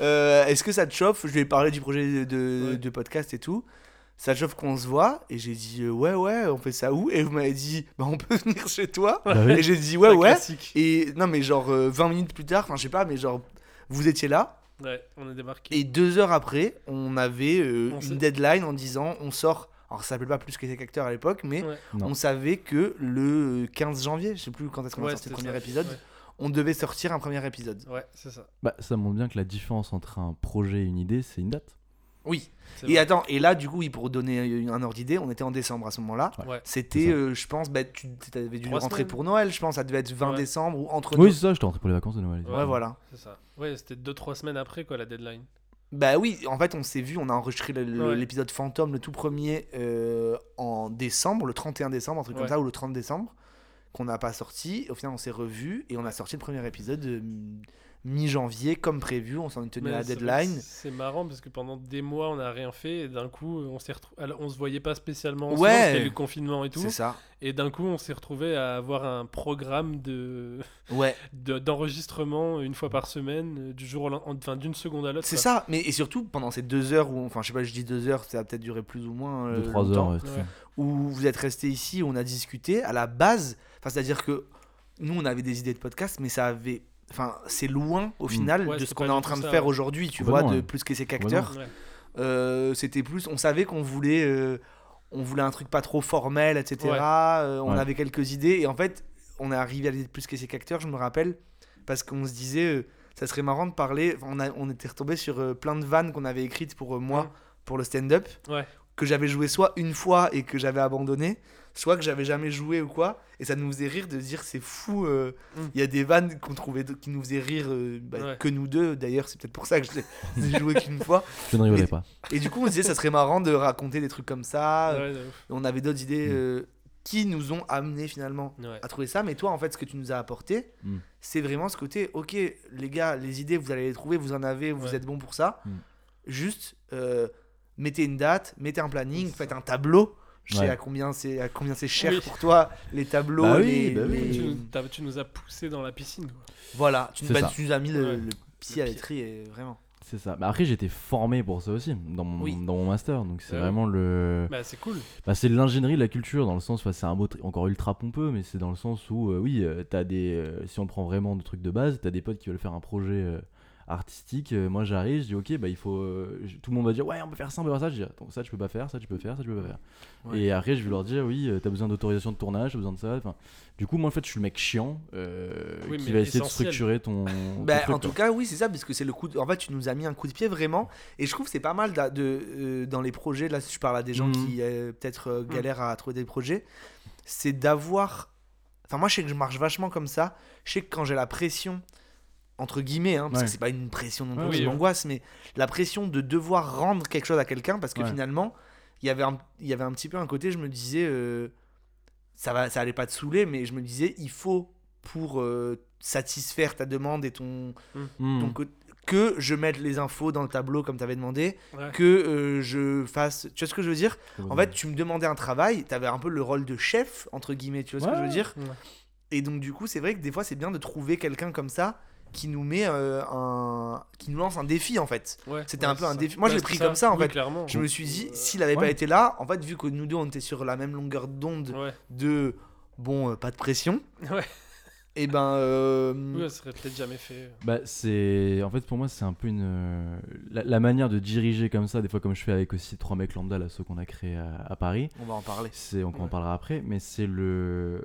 [SPEAKER 1] Euh, Est-ce que ça te chauffe? Je lui ai parlé du projet de, de-
[SPEAKER 2] Ouais.
[SPEAKER 1] de podcast et tout. ça te chauffe qu'on se voit? Et j'ai dit, euh, ouais, ouais, on fait ça où? Et vous m'avez dit, bah, on peut venir chez toi.
[SPEAKER 3] Bah oui.
[SPEAKER 1] Et j'ai dit, ouais, ouais.
[SPEAKER 2] classique.
[SPEAKER 1] Et non, mais genre euh, 20 minutes plus tard, enfin, je sais pas, mais genre, vous étiez là.
[SPEAKER 2] Ouais, on a débarqué.
[SPEAKER 1] Et deux heures après, on avait euh,
[SPEAKER 2] On
[SPEAKER 1] une
[SPEAKER 2] sait-
[SPEAKER 1] deadline en disant, on sort. Alors, ça s'appelait pas plus que acteurs à l'époque, mais
[SPEAKER 2] Ouais.
[SPEAKER 1] On savait que le 15 janvier, je sais plus quand est-ce qu'on a
[SPEAKER 2] Ouais,
[SPEAKER 1] sorti le premier
[SPEAKER 2] ça.
[SPEAKER 1] épisode,
[SPEAKER 2] Ouais.
[SPEAKER 1] on devait sortir un premier épisode.
[SPEAKER 2] Ouais, c'est ça.
[SPEAKER 3] Bah, ça montre bien que la différence entre un projet et une idée, c'est une date.
[SPEAKER 1] Oui. Et
[SPEAKER 2] vrai.
[SPEAKER 1] attends, et là, du coup, oui, pour donner un ordre d'idée, on était en décembre à ce moment-là.
[SPEAKER 2] Ouais.
[SPEAKER 1] C'était, euh, je pense, bah, tu avais dû rentrer
[SPEAKER 2] semaines.
[SPEAKER 1] pour Noël, je pense, ça devait être 20
[SPEAKER 2] Ouais.
[SPEAKER 1] décembre ou entre
[SPEAKER 3] Oui, c'est ça, j'étais rentré pour les vacances de Noël.
[SPEAKER 1] Ouais, voilà.
[SPEAKER 2] C'est ça. Ouais, c'était 2-3 semaines après, quoi, la deadline.
[SPEAKER 1] Bah oui, en fait, on s'est vu, on a enregistré
[SPEAKER 2] Ouais.
[SPEAKER 1] l'épisode Fantôme, le tout premier, euh, en décembre, le 31 décembre, un truc comme ça, ou le 30 décembre, qu'on n'a pas sorti. Au final, on s'est revus et on a sorti le premier épisode euh, mi-janvier, comme prévu. On s'en est tenu à la
[SPEAKER 2] c'est
[SPEAKER 1] deadline.
[SPEAKER 2] C'est marrant parce que pendant des mois, on n'a rien fait et d'un coup, on s'est on se voyait pas spécialement ensemble
[SPEAKER 1] Ouais.
[SPEAKER 2] parce qu'il y a eu le confinement et tout.
[SPEAKER 1] C'est ça.
[SPEAKER 2] Et d'un coup, on s'est retrouvé à avoir un programme de
[SPEAKER 1] Ouais,
[SPEAKER 2] de- d'enregistrement une fois par semaine, euh, du jour au lendemain, enfin d'une seconde à l'autre.
[SPEAKER 1] c'est ça. Mais et surtout, pendant ces deux heures, où, enfin, je sais pas, je dis deux heures, ça a peut-être duré plus ou moins. euh,
[SPEAKER 3] 2-3 heures.
[SPEAKER 1] longtemps.
[SPEAKER 3] ouais, c'est
[SPEAKER 1] où vous êtes resté ici, où on a discuté, à la base, enfin, c'est-à-dire que nous, on avait des idées de podcast, mais ça avait. Enfin, c'est loin au
[SPEAKER 3] Mm.
[SPEAKER 1] final
[SPEAKER 2] Ouais,
[SPEAKER 1] de
[SPEAKER 2] c'est
[SPEAKER 1] ce qu'on est en train de
[SPEAKER 2] ça,
[SPEAKER 1] faire
[SPEAKER 2] ouais.
[SPEAKER 1] aujourd'hui, tu vois, de
[SPEAKER 3] ouais.
[SPEAKER 1] plus que ces
[SPEAKER 3] Complètement.
[SPEAKER 1] acteurs.
[SPEAKER 2] Ouais.
[SPEAKER 1] Euh, C'était plus. On savait qu'on voulait. euh, on voulait un truc pas trop formel, etc.
[SPEAKER 2] Ouais.
[SPEAKER 1] Euh, on
[SPEAKER 3] Ouais.
[SPEAKER 1] avait quelques idées, et en fait, on est arrivé à l'idée de plus que ces acteurs, je me rappelle, parce qu'on se disait. euh, ça serait marrant de parler. On, a, on était retombé sur euh, plein de vannes qu'on avait écrites pour euh, moi, pour le stand-up
[SPEAKER 2] Ouais.
[SPEAKER 1] que j'avais joué soit une fois et que j'avais abandonné, soit que j'avais jamais joué ou quoi. Et ça nous faisait rire de se dire c'est fou. euh, Il
[SPEAKER 2] Mm.
[SPEAKER 1] y a des vannes qu'on trouvait qui nous faisaient rire euh, bah,
[SPEAKER 2] Ouais.
[SPEAKER 1] que nous deux. D'ailleurs, c'est peut-être pour ça que je j'ai joué qu'une fois.
[SPEAKER 3] Je ne rigolais
[SPEAKER 1] Et-
[SPEAKER 3] pas.
[SPEAKER 1] Et du coup, on se disait ça serait marrant de raconter des trucs comme ça.
[SPEAKER 2] Ouais, ouf.
[SPEAKER 1] On avait d'autres idées
[SPEAKER 3] Mm.
[SPEAKER 1] euh, qui nous ont amené finalement
[SPEAKER 2] Ouais.
[SPEAKER 1] à trouver ça. Mais toi, en fait, ce que tu nous as apporté,
[SPEAKER 3] Mm.
[SPEAKER 1] c'est vraiment ce côté ok, les gars, les idées, vous allez les trouver, vous en avez, vous
[SPEAKER 2] Ouais.
[SPEAKER 1] êtes bons pour ça.
[SPEAKER 3] Mm.
[SPEAKER 1] Juste, euh, mettez une date, mettez un planning, faites un tableau. Je sais
[SPEAKER 3] Ouais.
[SPEAKER 1] à combien c'est à combien c'est cher
[SPEAKER 2] Oui.
[SPEAKER 1] pour toi les tableaux
[SPEAKER 3] Bah oui,
[SPEAKER 1] les,
[SPEAKER 3] bah oui.
[SPEAKER 1] les-
[SPEAKER 2] Tu, nous, t'as- tu nous as poussé dans la piscine. quoi.
[SPEAKER 1] voilà tu, bah, nous as mis le,
[SPEAKER 2] Ouais.
[SPEAKER 1] le pied à l'étrier vraiment
[SPEAKER 3] C'est ça. Bah après, j'étais formé pour ça aussi, dans mon,
[SPEAKER 1] Oui.
[SPEAKER 3] dans mon master. Donc c'est
[SPEAKER 2] Ouais.
[SPEAKER 3] vraiment le.
[SPEAKER 2] Bah, c'est cool.
[SPEAKER 3] Bah, c'est l'ingénierie de la culture, dans le sens, enfin, c'est un mot encore ultra pompeux, mais c'est dans le sens où, euh, oui, euh, t'as des. euh, si on prend vraiment des trucs de base, t'as des potes qui veulent faire un projet euh, artistique. euh, moi, j'arrive, je dis, ok, bah, il faut. euh, tout le monde va dire, ouais, on peut faire ça, on peut faire ça. Je dis, attends, ça, tu peux pas faire, ça, tu peux faire, ça, tu peux pas faire.
[SPEAKER 1] Ouais.
[SPEAKER 3] Et après, je vais leur dire, oui, euh, t'as besoin d'autorisation de tournage, t'as besoin de ça. Enfin, du coup, moi, en fait, je suis le mec chiant euh,
[SPEAKER 2] Oui,
[SPEAKER 3] qui
[SPEAKER 2] mais
[SPEAKER 3] va essayer de structurer ton. ton
[SPEAKER 1] Bah,
[SPEAKER 3] truc,
[SPEAKER 1] en tout
[SPEAKER 3] quoi.
[SPEAKER 1] cas, oui, c'est ça, parce que c'est le coup. De... En fait, tu nous as mis un coup de pied vraiment, et je trouve que c'est pas mal de, euh, dans les projets. Là, si je parle à des gens
[SPEAKER 3] Mhm.
[SPEAKER 1] qui euh, peut-être euh, galèrent à trouver des projets, c'est d'avoir. Enfin, moi, je sais que je marche vachement comme ça. Je sais que quand j'ai la pression, entre guillemets, hein, parce
[SPEAKER 3] Ouais.
[SPEAKER 1] que c'est pas une pression non plus,
[SPEAKER 3] Ouais,
[SPEAKER 1] c'est
[SPEAKER 2] oui,
[SPEAKER 1] une
[SPEAKER 2] ouais.
[SPEAKER 1] angoisse, mais la pression de devoir rendre quelque chose à quelqu'un, parce que
[SPEAKER 3] Ouais.
[SPEAKER 1] finalement, il y avait un, il y avait un petit peu un côté, je me disais, euh, ça va, ça allait pas te saouler, mais je me disais, il faut pour euh, satisfaire ta demande et ton,
[SPEAKER 3] Hmm.
[SPEAKER 1] ton co- que je mette les infos dans le tableau comme tu avais demandé,
[SPEAKER 2] Ouais.
[SPEAKER 1] que euh, je fasse. Tu vois ce que je veux dire? En fait, tu me demandais un travail, tu avais un peu le rôle de chef, entre guillemets, tu vois ce que je veux dire?
[SPEAKER 2] Ouais.
[SPEAKER 1] Et donc, du coup, c'est vrai que des fois, c'est bien de trouver quelqu'un comme ça qui nous met euh, un. qui nous lance un défi, en fait.
[SPEAKER 2] Ouais,
[SPEAKER 1] C'était
[SPEAKER 2] ouais,
[SPEAKER 1] un peu un défi. Moi, je l'ai pris comme ça, en
[SPEAKER 2] Oui,
[SPEAKER 1] fait.
[SPEAKER 2] clairement.
[SPEAKER 1] Je me suis dit, s'il avait pas été là, en fait, vu que nous deux, on était sur la même longueur d'onde
[SPEAKER 2] Ouais.
[SPEAKER 1] de. Bon, euh, pas de pression.
[SPEAKER 2] Ouais.
[SPEAKER 1] Et ben. euh,
[SPEAKER 2] Oui, ça serait peut-être jamais fait.
[SPEAKER 3] Bah, c'est. En fait, pour moi, c'est un peu une. La, la manière de diriger comme ça, des fois, comme je fais avec aussi trois mecs lambda, là, ceux qu'on a créés à, à Paris.
[SPEAKER 1] On va en parler.
[SPEAKER 3] C'est, on en
[SPEAKER 2] Ouais.
[SPEAKER 3] parlera après, mais c'est le.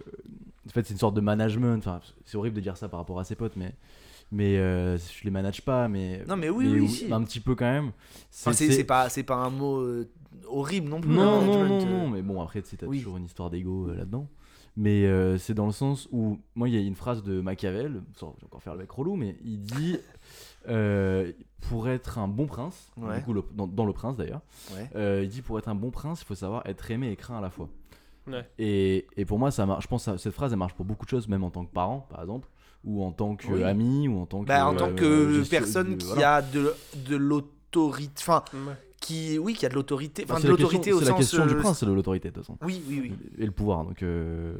[SPEAKER 3] En fait, c'est une sorte de management. Enfin, c'est horrible de dire ça par rapport à ses potes, mais. Mais euh, je les manage pas, mais.
[SPEAKER 1] Non, mais oui,
[SPEAKER 3] mais
[SPEAKER 1] oui,
[SPEAKER 3] oui,
[SPEAKER 1] si.
[SPEAKER 3] Un petit peu quand même.
[SPEAKER 1] Enfin, c'est c'est pas, c'est pas un mot euh, horrible non plus.
[SPEAKER 3] Non,
[SPEAKER 1] le
[SPEAKER 3] non, non, non,
[SPEAKER 1] euh.
[SPEAKER 3] mais bon, après, tu
[SPEAKER 1] oui.
[SPEAKER 3] toujours une histoire d'ego euh, là-dedans. Mais euh, c'est dans le sens où, moi, il y a une phrase de Machiavel, sans- je vais encore faire le mec relou, mais il dit euh, pour être un bon prince,
[SPEAKER 1] Ouais.
[SPEAKER 3] du coup, le- dans, dans Le Prince d'ailleurs,
[SPEAKER 1] Ouais.
[SPEAKER 3] euh, il dit pour être un bon prince, il faut savoir être aimé et craint à la fois.
[SPEAKER 2] Ouais.
[SPEAKER 3] Et, et pour moi, ça marche, je pense que cette phrase, elle marche pour beaucoup de choses, même en tant que parent, par exemple, ou en tant
[SPEAKER 1] Oui.
[SPEAKER 3] qu'ami, ou en tant que.
[SPEAKER 1] Bah, en tant
[SPEAKER 3] euh,
[SPEAKER 1] que
[SPEAKER 3] gestion-
[SPEAKER 1] personne
[SPEAKER 3] de-
[SPEAKER 1] qui
[SPEAKER 3] voilà.
[SPEAKER 1] a de, de l'autorité. Enfin,
[SPEAKER 2] Ouais.
[SPEAKER 1] qui. Oui, qui a de l'autorité.
[SPEAKER 3] Bah,
[SPEAKER 1] Enfin, de
[SPEAKER 3] la
[SPEAKER 1] l'autorité au
[SPEAKER 3] C'est la question du
[SPEAKER 1] euh,
[SPEAKER 3] prince, c'est de l'autorité, de toute façon.
[SPEAKER 1] Oui, oui, oui.
[SPEAKER 3] et le pouvoir donc euh,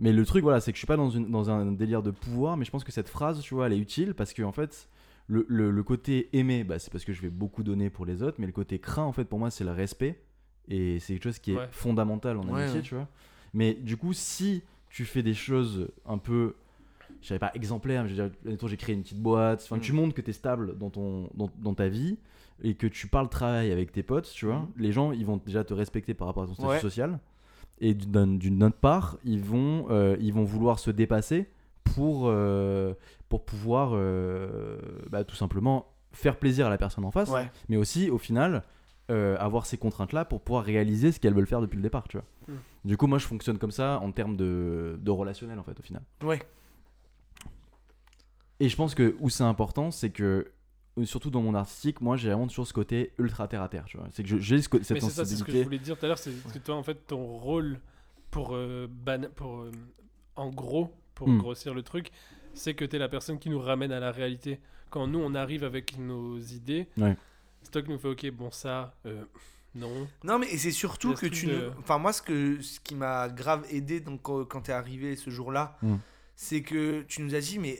[SPEAKER 3] mais le truc voilà c'est que je suis pas dans, une, dans un délire de pouvoir mais je pense que cette phrase tu vois elle est utile parce que en fait le, le, le côté aimer bah, c'est parce que je vais beaucoup donner pour les autres mais le côté craint en fait pour moi c'est le respect Et c'est quelque chose qui est
[SPEAKER 2] Ouais.
[SPEAKER 3] fondamental en
[SPEAKER 1] Ouais,
[SPEAKER 3] amitié,
[SPEAKER 1] ouais.
[SPEAKER 3] tu vois. Mais du coup, si tu fais des choses un peu, je savais pas, exemplaires, mais je veux dire, admettons, j'ai créé une petite boîte, enfin,
[SPEAKER 1] Mm.
[SPEAKER 3] tu montres que tu es stable dans, ton, dans, dans ta vie et que tu parles travail avec tes potes, tu vois,
[SPEAKER 1] Mm.
[SPEAKER 3] les gens, ils vont déjà te respecter par rapport à ton statut
[SPEAKER 1] Ouais.
[SPEAKER 3] social. Et d'une d'une autre part, ils vont, euh, ils vont vouloir se dépasser pour, euh, pour pouvoir euh, bah, tout simplement faire plaisir à la personne en face,
[SPEAKER 1] Ouais.
[SPEAKER 3] mais aussi au final euh, avoir ces contraintes-là pour pouvoir réaliser ce qu'elles veulent faire depuis le départ, tu vois.
[SPEAKER 2] Mm.
[SPEAKER 3] Du coup, moi, je fonctionne comme ça en termes de, de relationnel, en fait, au final.
[SPEAKER 1] Ouais.
[SPEAKER 3] Et je pense que où c'est important, c'est que euh, surtout dans mon artistique, moi, j'ai vraiment toujours ce côté ultra terre à terre, tu vois. C'est que j'ai ce cette
[SPEAKER 2] Mais c'est ça, c'est ce que je voulais dire tout à l'heure, c'est que toi, en fait, ton rôle pour, euh, ban- pour euh, en gros, pour
[SPEAKER 3] Hmm.
[SPEAKER 2] grossir le truc, c'est que tu es la personne qui nous ramène à la réalité. Quand nous, on arrive avec nos idées,
[SPEAKER 3] Ouais.
[SPEAKER 2] c'est toi qui nous fait, ok, bon, ça, euh, non.
[SPEAKER 1] Non, mais et c'est surtout que tu.
[SPEAKER 2] de-
[SPEAKER 1] ne- Enfin, moi, ce, que, ce qui m'a grave aidé donc, quand, quand t'es arrivé ce jour-là,
[SPEAKER 3] Mm.
[SPEAKER 1] c'est que tu nous as dit, mais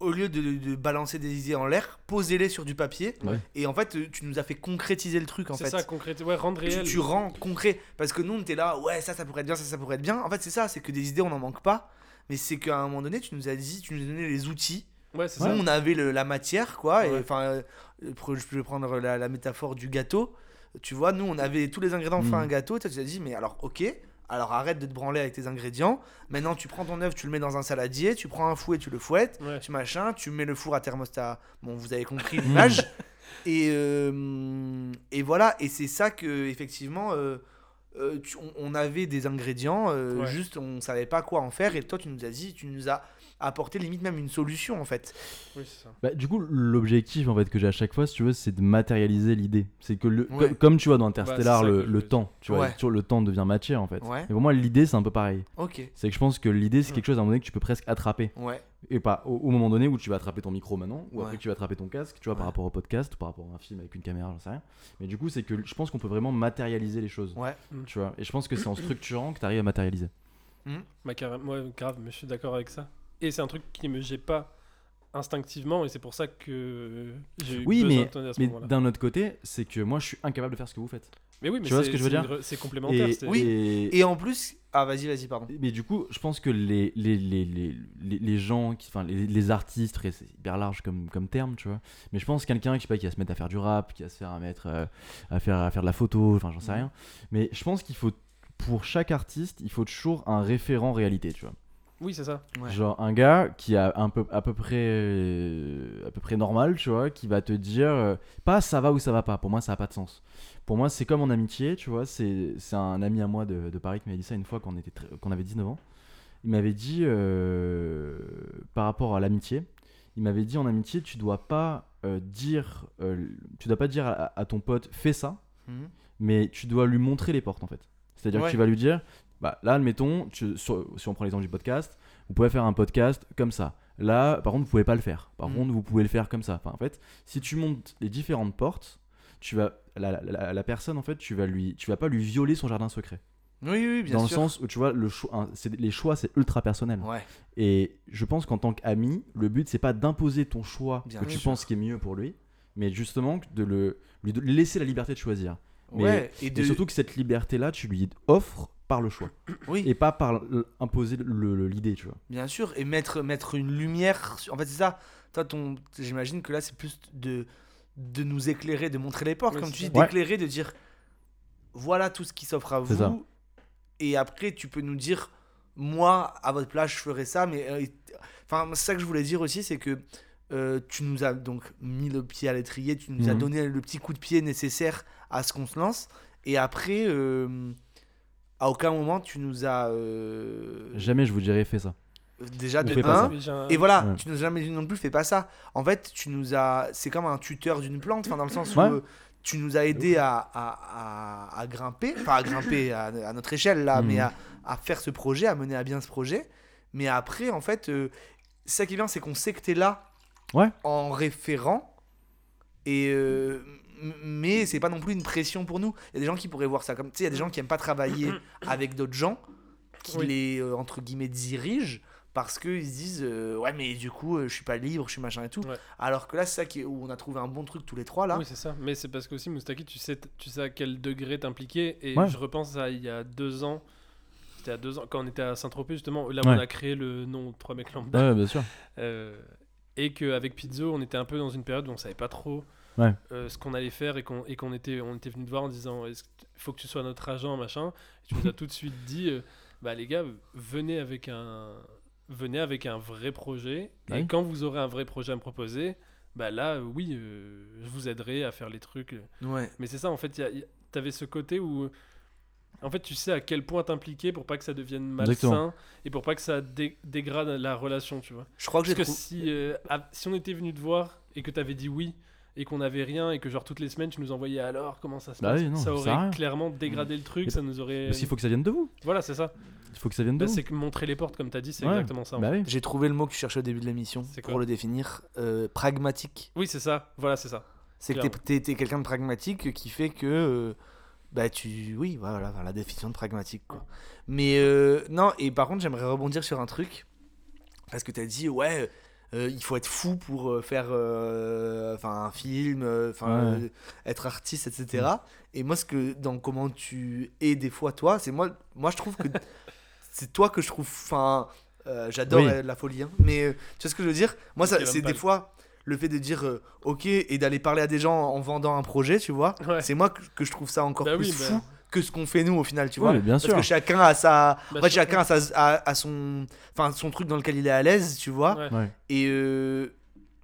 [SPEAKER 1] au lieu de, de balancer des idées en l'air, posez-les sur du papier.
[SPEAKER 3] Ouais.
[SPEAKER 1] Et en fait, tu nous as fait concrétiser le truc, en
[SPEAKER 2] C'est
[SPEAKER 1] fait.
[SPEAKER 2] ça, concrètement, ouais, rendre
[SPEAKER 1] tu,
[SPEAKER 2] réel.
[SPEAKER 1] tu rends concret. Parce que nous, on était là, ouais, ça, ça pourrait être bien, ça, ça pourrait être bien. En fait, c'est ça, c'est que des idées, on n'en manque pas. Mais c'est qu'à un moment donné, tu nous as dit, tu nous as donné les outils.
[SPEAKER 2] Ouais, c'est
[SPEAKER 1] Nous,
[SPEAKER 2] ça.
[SPEAKER 1] on avait le- la matière, quoi. Et enfin, euh, je peux prendre la, la métaphore du gâteau. Tu vois, nous, on avait tous les ingrédients pour faire
[SPEAKER 3] Mm.
[SPEAKER 1] un gâteau. Tu t'as dit, mais alors, ok. Alors arrête de te branler avec tes ingrédients. Maintenant, tu prends ton œuf, tu le mets dans un saladier, tu prends un fouet, tu le fouettes,
[SPEAKER 2] Ouais.
[SPEAKER 1] tu machin, tu mets le four à thermostat. Bon, vous avez compris l'image. et, euh, et voilà, et c'est ça que, effectivement, euh, euh, tu- on, on avait des ingrédients,
[SPEAKER 2] Ouais.
[SPEAKER 1] juste on savait pas quoi en faire. Et toi, tu nous as dit, tu nous as apporté limite même une solution en fait.
[SPEAKER 2] Oui, c'est ça.
[SPEAKER 3] Bah, du coup, l'objectif en fait que j'ai à chaque fois, si tu veux, c'est de matérialiser l'idée. C'est que le,
[SPEAKER 1] Ouais.
[SPEAKER 3] comme, comme tu vois dans
[SPEAKER 2] Bah,
[SPEAKER 3] Interstellar,
[SPEAKER 2] ça
[SPEAKER 3] le,
[SPEAKER 2] je
[SPEAKER 3] le temps, tu vois,
[SPEAKER 1] Ouais.
[SPEAKER 3] le temps devient matière en fait.
[SPEAKER 1] Ouais.
[SPEAKER 3] Et pour moi, l'idée, c'est un peu pareil.
[SPEAKER 1] Ok.
[SPEAKER 3] C'est que je pense que l'idée, c'est
[SPEAKER 2] Mm.
[SPEAKER 3] quelque chose à un moment donné que tu peux presque attraper.
[SPEAKER 1] Ouais.
[SPEAKER 3] Et pas au, au moment donné où tu vas attraper ton micro maintenant, ou après que tu vas attraper ton casque, tu vois,
[SPEAKER 1] Ouais.
[SPEAKER 3] par rapport au podcast, ou par rapport à un film avec une caméra, j'en sais rien. Mais du coup, c'est que je pense qu'on peut vraiment matérialiser les choses.
[SPEAKER 1] Ouais.
[SPEAKER 3] Tu vois. Et je pense que c'est en structurant que tu arrives à matérialiser.
[SPEAKER 2] Bah, carrément, ouais, grave, mais je suis d'accord avec ça. Et c'est un truc qui me jette pas instinctivement, et c'est pour ça que j'ai eu
[SPEAKER 3] Oui,
[SPEAKER 2] besoin
[SPEAKER 3] mais,
[SPEAKER 2] de
[SPEAKER 3] mais
[SPEAKER 2] moment-là.
[SPEAKER 3] d'un autre côté, c'est que moi, je suis incapable de faire ce que vous faites.
[SPEAKER 2] Mais oui, mais
[SPEAKER 3] tu vois
[SPEAKER 2] c'est-
[SPEAKER 3] ce que je veux dire
[SPEAKER 2] C'est complémentaire.
[SPEAKER 3] Et,
[SPEAKER 1] Oui.
[SPEAKER 3] et-
[SPEAKER 1] Et en plus, ah vas-y, vas-y, pardon.
[SPEAKER 3] Mais du coup, je pense que les, les, les, les, les, gens, qui, enfin les, les artistes, c'est hyper large comme, comme terme, tu vois. Mais je pense quelqu'un qui, pas, qui va se mettre à faire du rap, qui va se faire à mettre euh, à, faire, à faire de la photo, enfin j'en sais
[SPEAKER 1] Mhm.
[SPEAKER 3] rien. Mais je pense qu'il faut, pour chaque artiste, il faut toujours un référent réalité, tu vois.
[SPEAKER 2] Oui, c'est ça.
[SPEAKER 1] Ouais.
[SPEAKER 3] Genre un gars qui a un peu, à, peu près, euh, à peu près normal, tu vois, qui va te dire, euh, pas ça va ou ça va pas, pour moi ça n'a pas de sens. Pour moi c'est comme en amitié, tu vois, c'est c'est un ami à moi de, de Paris qui m'avait dit ça une fois qu'on était très- qu'on avait 19 ans. Il m'avait dit, euh, par rapport à l'amitié, il m'avait dit en amitié, tu dois pas euh, dire, euh, tu dois pas dire à, à ton pote, fais ça,
[SPEAKER 1] Mhm.
[SPEAKER 3] mais tu dois lui montrer les portes en fait. C'est-à-dire
[SPEAKER 1] Ouais.
[SPEAKER 3] que tu vas lui dire, bah, là, admettons, tu- sur- si on prend l'exemple du podcast, vous pouvez faire un podcast comme ça. Là, par contre, vous pouvez pas le faire. Par
[SPEAKER 1] Mm.
[SPEAKER 3] contre, vous pouvez le faire comme ça. Enfin, en fait, si tu montes les différentes portes, tu vas, la, la- la- la personne, en fait, tu vas lui, tu vas pas lui violer son jardin secret.
[SPEAKER 1] Oui, oui, bien
[SPEAKER 3] Dans
[SPEAKER 1] sûr.
[SPEAKER 3] le sens où tu vois, le choix, les choix, c'est ultra personnel.
[SPEAKER 1] Ouais.
[SPEAKER 3] Et je pense qu'en tant qu'ami, le but, c'est pas d'imposer ton choix
[SPEAKER 1] Bien
[SPEAKER 3] que tu
[SPEAKER 1] sûr.
[SPEAKER 3] penses qui est mieux pour lui, mais justement de le, lui laisser la liberté de choisir. Mais-
[SPEAKER 1] ouais. Et, de...
[SPEAKER 3] Et surtout que cette liberté-là, tu lui offres par le choix
[SPEAKER 1] oui,
[SPEAKER 3] et pas par imposer l'idée, tu vois.
[SPEAKER 1] bien sûr. Et mettre, mettre une lumière. sur- En fait, c'est ça. Toi, ton... j'imagine que là, c'est plus de, de nous éclairer, de montrer les portes,
[SPEAKER 2] Oui,
[SPEAKER 1] comme tu dis.
[SPEAKER 3] Ouais.
[SPEAKER 1] d'éclairer, de dire voilà tout ce qui s'offre à
[SPEAKER 3] ça.
[SPEAKER 1] vous. Et après, tu peux nous dire moi, à votre place, je ferais ça. Mais. euh, Enfin, c'est ça que je voulais dire aussi, c'est que. euh, tu nous as donc mis le pied à l'étrier, tu nous as
[SPEAKER 3] Mhm.
[SPEAKER 1] donné le petit coup de pied nécessaire à ce qu'on se lance. Et après, euh, à aucun moment, tu nous as. euh,
[SPEAKER 3] Jamais je vous dirais fais ça.
[SPEAKER 1] déjà de
[SPEAKER 3] fais pas
[SPEAKER 1] un,
[SPEAKER 3] ça.
[SPEAKER 1] Et voilà,
[SPEAKER 3] Ouais.
[SPEAKER 1] tu nous as jamais dit non plus, fais pas ça. En fait, tu nous as. C'est comme un tuteur d'une plante, enfin, dans le sens
[SPEAKER 3] Ouais.
[SPEAKER 1] où euh, tu nous as aidé à, à, à, à grimper, enfin à grimper à, à notre échelle là,
[SPEAKER 3] Mhm.
[SPEAKER 1] mais à, à faire ce projet, à mener à bien ce projet. Mais après, en fait, euh, ça qui est bien, c'est qu'on sait que tu es là
[SPEAKER 3] Ouais.
[SPEAKER 1] en référent. Et euh, mais c'est pas non plus une pression pour nous. Il y a des gens qui pourraient voir ça comme. Tu sais, il y a des gens qui aiment pas travailler avec d'autres gens, qui
[SPEAKER 2] Oui.
[SPEAKER 1] les, euh, entre guillemets, dirigent parce qu'ils se disent euh, ouais mais du coup euh, je suis pas libre, je suis machin et tout.
[SPEAKER 2] Ouais.
[SPEAKER 1] Alors que là c'est ça qui est- où on a trouvé un bon truc tous les trois là.
[SPEAKER 2] Oui, c'est ça. Mais c'est parce que aussi, Moustaki, tu sais, tu sais à quel degré t'impliquer. Et
[SPEAKER 3] Ouais.
[SPEAKER 2] je repense à il y a deux ans. C'était à deux ans, quand on était à Saint-Tropez, justement, là où
[SPEAKER 3] Ouais.
[SPEAKER 2] on a créé le nom 3 mecs lambda.
[SPEAKER 3] Ouais, bien sûr.
[SPEAKER 2] Euh, et qu'avec Pizzo, on était un peu dans une période où on savait pas trop
[SPEAKER 3] Ouais.
[SPEAKER 2] euh, ce qu'on allait faire et qu'on était, on était venu te voir en disant il faut que tu sois notre agent, machin. Et tu nous as tout de suite dit euh, bah les gars, venez avec un, venez avec un vrai projet. Et quand vous aurez un vrai projet à me proposer, bah là, euh, oui, euh, je vous aiderai à faire les trucs.
[SPEAKER 1] Ouais.
[SPEAKER 2] Mais c'est ça, en fait, tu avais ce côté où. En fait, tu sais à quel point t'impliquer pour pas que ça devienne malsain
[SPEAKER 3] Exactement.
[SPEAKER 2] et pour pas que ça dé- dégrade la relation, tu vois.
[SPEAKER 1] Je crois que j'ai
[SPEAKER 2] Parce que
[SPEAKER 1] trou-
[SPEAKER 2] si, euh, à- si on était venu te voir et que t'avais dit oui et qu'on avait rien et que genre toutes les semaines tu nous envoyais alors comment ça se
[SPEAKER 3] Bah
[SPEAKER 2] passe,
[SPEAKER 3] oui, non,
[SPEAKER 2] ça aurait clairement dégradé le truc, ça nous aurait.
[SPEAKER 3] Parce qu'il faut que ça vienne de vous.
[SPEAKER 2] Voilà, c'est ça.
[SPEAKER 3] Il faut que ça vienne de
[SPEAKER 2] Bah,
[SPEAKER 3] vous.
[SPEAKER 2] c'est que montrer les portes, comme t'as dit, c'est
[SPEAKER 3] Ouais.
[SPEAKER 2] exactement ça.
[SPEAKER 3] Bah oui.
[SPEAKER 1] j'ai trouvé le mot que tu cherchais au début de l'émission
[SPEAKER 2] C'est
[SPEAKER 1] pour le définir. euh, pragmatique.
[SPEAKER 2] Oui, c'est ça. Voilà, c'est ça.
[SPEAKER 1] C'est que t'es- t'es t'es quelqu'un de pragmatique qui fait que. euh, bah, tu. Oui, voilà, enfin, la définition de pragmatique, quoi. Mais euh, non, et par contre, j'aimerais rebondir sur un truc. Parce que t'as dit, ouais, euh, il faut être fou pour euh, faire euh, enfin un film, enfin
[SPEAKER 3] Ouais.
[SPEAKER 1] euh, être artiste, etc. Et moi, ce que. Dans comment tu es des fois, toi, c'est moi. Moi, je trouve que. c'est toi que je trouve. Enfin. euh, J'adore
[SPEAKER 3] Oui.
[SPEAKER 1] la folie, hein, mais tu vois ce que je veux dire? Moi, ça,
[SPEAKER 2] Ok,
[SPEAKER 1] c'est des
[SPEAKER 2] le-
[SPEAKER 1] fois le fait de dire euh, ok et d'aller parler à des gens en vendant un projet, tu vois?
[SPEAKER 2] Ouais.
[SPEAKER 1] C'est moi que, que je trouve ça encore
[SPEAKER 2] Bah
[SPEAKER 1] plus
[SPEAKER 2] oui, bah.
[SPEAKER 1] Que ce qu'on fait nous au final, tu
[SPEAKER 3] Ouais,
[SPEAKER 1] vois.
[SPEAKER 3] bien
[SPEAKER 1] Parce
[SPEAKER 3] sûr.
[SPEAKER 1] que chacun a sa,
[SPEAKER 2] Bah,
[SPEAKER 1] en fait,
[SPEAKER 2] je-
[SPEAKER 1] chacun a, sa, a, a son, enfin son truc dans lequel il est à l'aise, tu vois.
[SPEAKER 2] Ouais.
[SPEAKER 3] Ouais.
[SPEAKER 1] Et euh,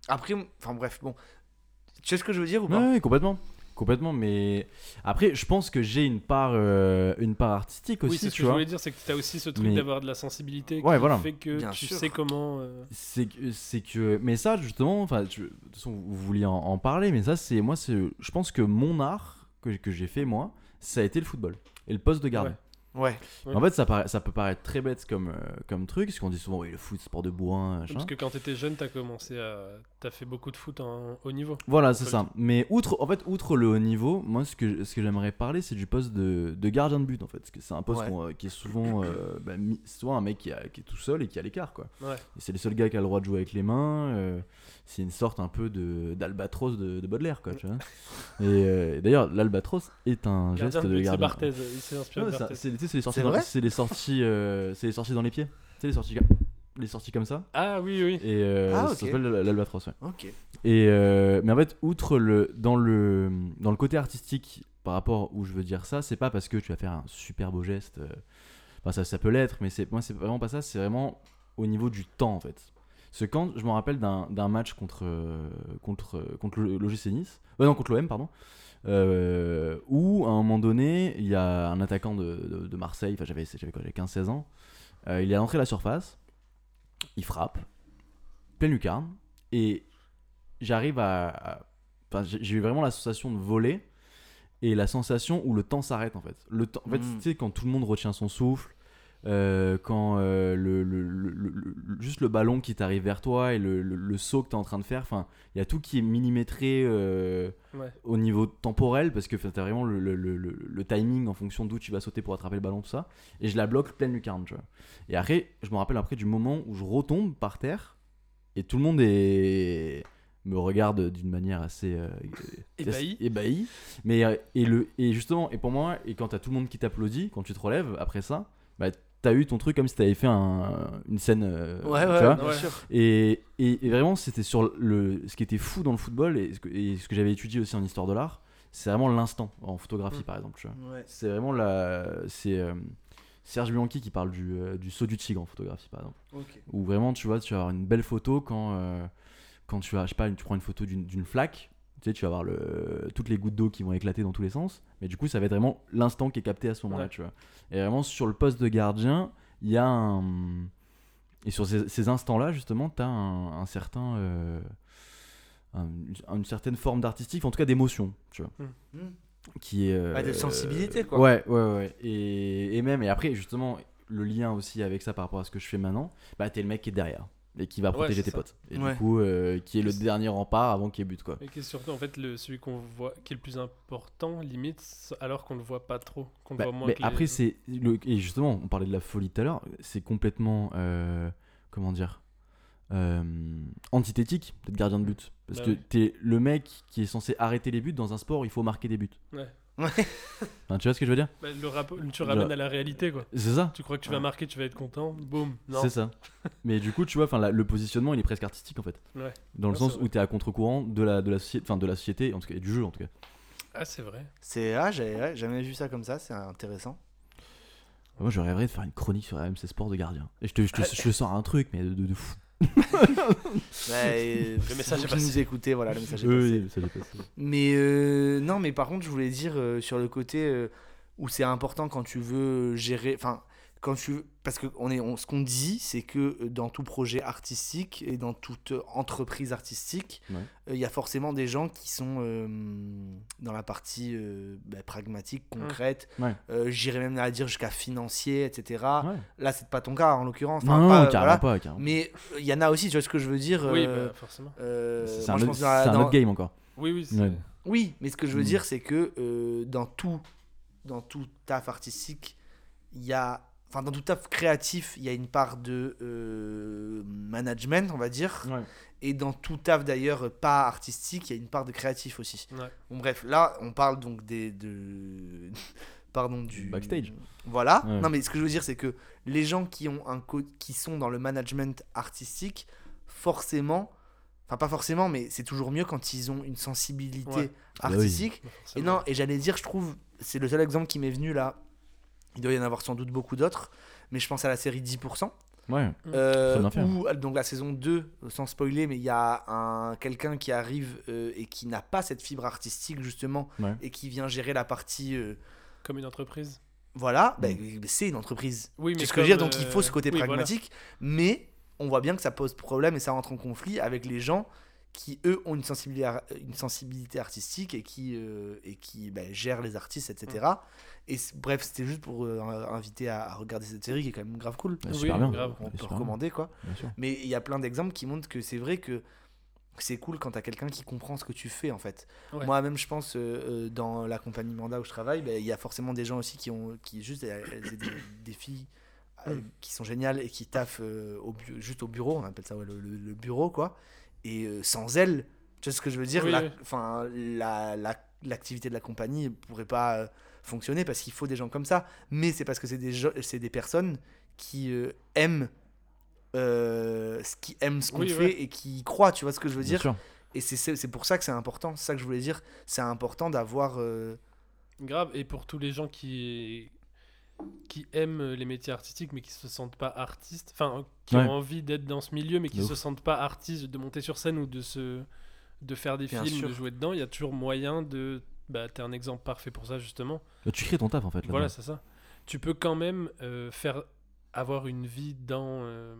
[SPEAKER 1] après, enfin bref, bon. Tu sais ce que je veux dire ou pas?
[SPEAKER 3] Ouais, ouais, complètement. Complètement, mais après, je pense que j'ai une part, euh, une part artistique aussi,
[SPEAKER 2] oui, c'est ce
[SPEAKER 3] tu
[SPEAKER 2] que je
[SPEAKER 3] vois.
[SPEAKER 2] voulais dire, c'est que t'as aussi ce truc
[SPEAKER 3] Mais-
[SPEAKER 2] d'avoir de la sensibilité
[SPEAKER 3] Ouais,
[SPEAKER 2] qui
[SPEAKER 3] voilà.
[SPEAKER 2] fait que
[SPEAKER 1] Bien
[SPEAKER 2] tu
[SPEAKER 1] sûr.
[SPEAKER 2] sais comment. euh,
[SPEAKER 3] C'est que, c'est que, mais ça justement, enfin, tu- de toute façon, vous vouliez en, en parler, mais ça, c'est moi, c'est, je pense que mon art que, j'ai fait moi, ça a été le football et le poste de gardien.
[SPEAKER 1] Ouais.
[SPEAKER 3] En fait, ça, paraît- ça peut paraître très bête comme, euh, comme truc, parce qu'on dit souvent, oui, le foot, sport de bourrin, machin.
[SPEAKER 2] Parce que quand t'étais jeune, t'as commencé à. T'as fait beaucoup de foot en haut niveau.
[SPEAKER 3] Voilà,
[SPEAKER 2] On
[SPEAKER 3] c'est ça. Mais outre, en fait, outre le haut niveau, moi, ce que, ce que j'aimerais parler, c'est du poste de, de gardien de but, en fait. Parce que c'est un poste
[SPEAKER 1] Ouais.
[SPEAKER 3] euh, qui est souvent, euh, bah, souvent un mec qui, a- qui est tout seul et qui est à l'écart, quoi.
[SPEAKER 2] Ouais.
[SPEAKER 3] Et c'est le seul gars qui a le droit de jouer avec les mains. euh, c'est une sorte un peu de d'albatros de, de Baudelaire, quoi, tu vois. Et, euh, et d'ailleurs, l'albatros est un geste
[SPEAKER 2] Gardien de
[SPEAKER 3] de gardien.
[SPEAKER 2] Barthez. Il s'est inspiré
[SPEAKER 3] Ouais,
[SPEAKER 2] de
[SPEAKER 3] ça-
[SPEAKER 2] Barthez.
[SPEAKER 3] c'est tu sais, c'est les sorties,
[SPEAKER 1] C'est
[SPEAKER 3] dans- c'est les sorties, euh, c'est les sorties dans les pieds. Tu sais, les sorties, comme- les sorties comme ça.
[SPEAKER 2] Ah oui, oui.
[SPEAKER 3] Et euh,
[SPEAKER 1] Ah,
[SPEAKER 3] ça
[SPEAKER 1] ok.
[SPEAKER 3] s'appelle l'albatros, ouais.
[SPEAKER 1] Ok.
[SPEAKER 3] Et euh, mais en fait, outre le dans le dans le côté artistique, par rapport où je veux dire ça, c'est pas parce que tu vas faire un super beau geste. euh, Enfin, ça, ça peut l'être, mais c'est moi, c'est vraiment pas ça. C'est vraiment au niveau du temps, en fait. Ce quand je me rappelle d'un d'un match contre euh, contre contre le l'OGC Nice, non contre l'OM pardon, où à un moment donné, il y a un attaquant de, de, de Marseille. Enfin, j'avais j'avais quoi, j'avais 15-16 ans. euh, il est entré à la surface, il frappe, pleine lucarne, et j'arrive à. Enfin, j'ai eu vraiment la sensation de voler et la sensation où le temps s'arrête en fait. Le temps, en fait,
[SPEAKER 1] Mm.
[SPEAKER 3] tu sais, quand tout le monde retient son souffle, euh, quand euh, le, le- juste le ballon qui t'arrive vers toi et le, saut que tu es en train de faire, enfin, il y a tout qui est millimétré euh,
[SPEAKER 2] Ouais.
[SPEAKER 3] au niveau temporel parce que tu as vraiment le, le- le- le- le timing en fonction d'où tu vas sauter pour attraper le ballon, tout ça. Et je la bloque pleine lucarne, tu vois. Et après, je me rappelle après du moment où je retombe par terre et tout le monde est me regarde d'une manière assez euh,
[SPEAKER 2] Ébahi.
[SPEAKER 3] mais euh, et le et justement et pour moi et quand t'as tout le monde qui t'applaudit quand tu te relèves après ça bah t'as eu ton truc comme si t'avais fait un- une scène euh,
[SPEAKER 1] Ouais,
[SPEAKER 3] tu
[SPEAKER 1] ouais,
[SPEAKER 3] vois
[SPEAKER 2] Ouais.
[SPEAKER 3] et, et, et vraiment, c'était sur le, ce qui était fou dans le football et ce que, et ce que j'avais étudié aussi en histoire de l'art, c'est vraiment l'instant en photographie
[SPEAKER 2] Mm.
[SPEAKER 3] par exemple.
[SPEAKER 1] Ouais.
[SPEAKER 3] C'est vraiment la, c'est euh, Serge Bianchi qui parle du, euh, du saut du tigre en photographie par exemple.
[SPEAKER 1] Ok.
[SPEAKER 3] Où vraiment, tu vois, tu vas avoir une belle photo quand, quand tu as, je sais pas, tu prends une photo d'une d'une flaque. Tu sais, tu vas avoir le, toutes les gouttes d'eau qui vont éclater dans tous les sens. Mais du coup, ça va être vraiment l'instant qui est capté à ce moment-là,
[SPEAKER 2] Ouais.
[SPEAKER 3] tu vois. Et vraiment, sur le poste de gardien, il y a un. Et sur ces, ces instants-là, justement, tu as un, un certain. euh, un- une certaine forme d'artistique, en tout cas d'émotion, tu vois.
[SPEAKER 1] Hmm.
[SPEAKER 3] Qui est. euh,
[SPEAKER 1] Ouais, de sensibilité, quoi.
[SPEAKER 3] Ouais, ouais, ouais. Et, et même, et après, justement, le lien aussi avec ça par rapport à ce que je fais maintenant, bah, t'es le mec qui est derrière et qui va protéger tes
[SPEAKER 2] ça.
[SPEAKER 3] potes. Et
[SPEAKER 1] Ouais.
[SPEAKER 3] du coup, euh, qui est le dernier rempart avant qu'il y ait but, quoi.
[SPEAKER 2] Et qui est surtout en fait le, celui qu'on voit, qui est le plus important, limite, alors qu'on le voit pas trop. Qu'on le
[SPEAKER 3] Bah,
[SPEAKER 2] voit moins
[SPEAKER 3] mais
[SPEAKER 2] que les-
[SPEAKER 3] après, c'est. le- Et justement, on parlait de la folie tout à l'heure, c'est complètement. euh, comment dire euh, antithétique d'être gardien de but. Parce
[SPEAKER 2] Bah
[SPEAKER 3] que
[SPEAKER 2] oui.
[SPEAKER 3] t'es le mec qui est censé arrêter les buts dans un sport, il faut marquer des buts.
[SPEAKER 2] Ouais.
[SPEAKER 1] Ouais.
[SPEAKER 3] Enfin, tu vois ce que je veux dire
[SPEAKER 2] Bah, le rap- tu ramènes
[SPEAKER 3] Genre-
[SPEAKER 2] à la réalité, quoi.
[SPEAKER 3] C'est ça.
[SPEAKER 2] Tu crois que tu vas marquer, tu vas être content, boum, non.
[SPEAKER 3] C'est ça. Mais du coup, tu vois, enfin, la- le positionnement, il est presque artistique en fait.
[SPEAKER 2] Ouais.
[SPEAKER 3] Dans le
[SPEAKER 2] Ouais,
[SPEAKER 3] sens où
[SPEAKER 2] vrai.
[SPEAKER 3] t'es à contre-courant de la, de la société, enfin de la société, en tout cas, et du jeu en tout cas.
[SPEAKER 2] Ah, c'est vrai.
[SPEAKER 1] C'est ah, j'avais ouais, jamais vu ça comme ça, c'est intéressant.
[SPEAKER 3] Moi, je rêverais de faire une chronique sur RMC Sport de gardien. Et je te, je te, je te sors un truc, mais de, de, de fou.
[SPEAKER 1] Ouais,
[SPEAKER 2] Le message est passé.
[SPEAKER 1] nous écoutez, voilà, le message est passé.
[SPEAKER 3] oui, passé.
[SPEAKER 1] Mais euh, non, mais par contre, je voulais dire euh, sur le côté euh, où c'est important quand tu veux gérer. Enfin, quand tu veux- Parce que on est, on- ce qu'on dit, c'est que euh, dans tout projet artistique et dans toute euh, entreprise artistique, euh,
[SPEAKER 3] Ouais.
[SPEAKER 1] il y a forcément des gens qui sont euh, dans la partie euh, bah, pragmatique, concrète.
[SPEAKER 3] Ouais.
[SPEAKER 1] Euh, J'irais même à dire jusqu'à financier, etc.
[SPEAKER 3] Ouais.
[SPEAKER 1] Là, c'est pas ton cas en l'occurrence.
[SPEAKER 3] Non,
[SPEAKER 1] Enfin,
[SPEAKER 3] non,
[SPEAKER 1] pas,
[SPEAKER 3] carrément
[SPEAKER 1] voilà.
[SPEAKER 3] pas. carrément.
[SPEAKER 1] Mais il y en a aussi, tu vois ce que je veux dire
[SPEAKER 2] Oui,
[SPEAKER 1] euh,
[SPEAKER 2] bah, forcément.
[SPEAKER 1] euh,
[SPEAKER 3] C'est un, autre-
[SPEAKER 1] dans la-
[SPEAKER 3] c'est un
[SPEAKER 1] dans-
[SPEAKER 3] autre game encore.
[SPEAKER 2] Oui, oui,
[SPEAKER 1] oui, mais ce que je veux
[SPEAKER 3] Mm.
[SPEAKER 1] dire, c'est que euh, dans tout, dans tout taf artistique, il y a, enfin dans tout taf créatif, il y a une part de euh, management, on va dire,
[SPEAKER 3] Ouais.
[SPEAKER 1] et dans tout taf d'ailleurs pas artistique, il y a une part de créatif aussi.
[SPEAKER 2] Ouais.
[SPEAKER 1] Bon bref, là, on parle donc des de, pardon du
[SPEAKER 3] Backstage.
[SPEAKER 1] Voilà.
[SPEAKER 3] Ouais.
[SPEAKER 1] Non, mais ce que je veux dire, c'est que les gens qui ont un co- qui sont dans le management artistique, forcément. Enfin, pas forcément, mais c'est toujours mieux quand ils ont une sensibilité
[SPEAKER 2] Ouais.
[SPEAKER 3] Oui.
[SPEAKER 1] artistique. Et non, et j'allais dire, je trouve, c'est le seul exemple qui m'est venu là. Il doit y en avoir sans doute beaucoup d'autres, mais je pense à la série 10%.
[SPEAKER 3] Ouais.
[SPEAKER 2] Mm.
[SPEAKER 1] Euh,
[SPEAKER 3] Très bien fait,
[SPEAKER 1] où, donc la saison 2, sans spoiler, mais il y a un, quelqu'un qui arrive euh, et qui n'a pas cette fibre artistique justement,
[SPEAKER 3] Ouais.
[SPEAKER 1] et qui vient gérer la partie. euh,
[SPEAKER 2] Comme une entreprise.
[SPEAKER 1] voilà, ben,
[SPEAKER 3] Mm.
[SPEAKER 1] c'est une entreprise.
[SPEAKER 2] Oui,
[SPEAKER 1] C'est
[SPEAKER 2] mais
[SPEAKER 1] ce que je veux dire, donc il faut ce côté
[SPEAKER 2] euh, voilà.
[SPEAKER 1] pragmatique, mais on voit bien que ça pose problème et ça rentre en conflit avec les gens qui, eux, ont une sensibilité, ar- une sensibilité artistique et qui, euh, et qui ben, gèrent les artistes, etc. Et c- bref, c'était juste pour euh, inviter à, à regarder cette série qui est quand même grave cool.
[SPEAKER 3] Ouais,
[SPEAKER 2] Oui,
[SPEAKER 3] super bien.
[SPEAKER 2] grave.
[SPEAKER 1] On
[SPEAKER 3] Ouais,
[SPEAKER 1] peut
[SPEAKER 3] bien,
[SPEAKER 1] recommander, quoi. Mais il y a plein d'exemples qui montrent que c'est vrai que c'est cool quand t'as quelqu'un qui comprend ce que tu fais en fait.
[SPEAKER 2] Ouais.
[SPEAKER 1] Moi-même, je pense euh, dans la compagnie Manda où je travaille, ben, il y a forcément des gens aussi qui ont qui juste des, des filles
[SPEAKER 2] Mm.
[SPEAKER 1] qui sont géniales et qui taffent euh, au juste au bureau, on appelle ça ouais, le, le- le bureau quoi. Et euh, sans elles, tu vois ce que je veux dire
[SPEAKER 2] Oui,
[SPEAKER 1] la-
[SPEAKER 2] oui.
[SPEAKER 1] Enfin, la- la- l'activité de la compagnie pourrait pas euh, fonctionner parce qu'il faut des gens comme ça. Mais c'est parce que c'est des gens- c'est des personnes qui euh, aiment euh, ce qui aiment ce qu'on
[SPEAKER 2] Oui,
[SPEAKER 1] fait
[SPEAKER 2] ouais.
[SPEAKER 1] et qui y croient, tu vois ce que je veux
[SPEAKER 3] Bien
[SPEAKER 1] dire
[SPEAKER 3] sûr.
[SPEAKER 1] Et c'est- c'est c'est pour ça que c'est important, c'est ça que je voulais dire, c'est important d'avoir... euh,
[SPEAKER 2] Grave, et pour tous les gens qui qui aiment les métiers artistiques mais qui se sentent pas artistes, enfin qui
[SPEAKER 3] Ouais.
[SPEAKER 2] ont envie d'être dans ce milieu mais qui se sentent pas artistes, de monter sur scène ou de se de faire des
[SPEAKER 1] Bien
[SPEAKER 2] films,
[SPEAKER 1] sûr.
[SPEAKER 2] de jouer dedans, il y a toujours moyen de bah t'es un exemple parfait pour ça justement.
[SPEAKER 3] Bah, tu crées ton taf en fait. là-dedans.
[SPEAKER 2] Voilà, c'est ça. Tu peux quand même euh, faire avoir une vie dans euh,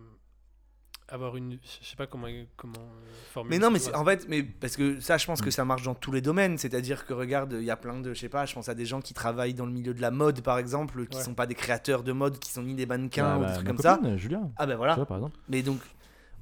[SPEAKER 2] avoir une je sais pas comment comment euh, formuler
[SPEAKER 1] Mais non, mais en fait, mais parce que ça, je pense que
[SPEAKER 3] Mm.
[SPEAKER 1] ça marche dans tous les domaines. C'est-à-dire que regarde, il y a plein de, je sais pas, je pense à des gens qui travaillent dans le milieu de la mode, par exemple, qui
[SPEAKER 2] Ouais.
[SPEAKER 1] sont pas des créateurs de mode, qui sont ni des mannequins
[SPEAKER 3] Bah,
[SPEAKER 1] ou
[SPEAKER 3] bah,
[SPEAKER 1] des trucs
[SPEAKER 3] ma
[SPEAKER 1] comme ça.
[SPEAKER 3] Julia,
[SPEAKER 1] Ah ben
[SPEAKER 3] tu
[SPEAKER 1] voilà.
[SPEAKER 3] vois, par exemple.
[SPEAKER 1] Mais donc,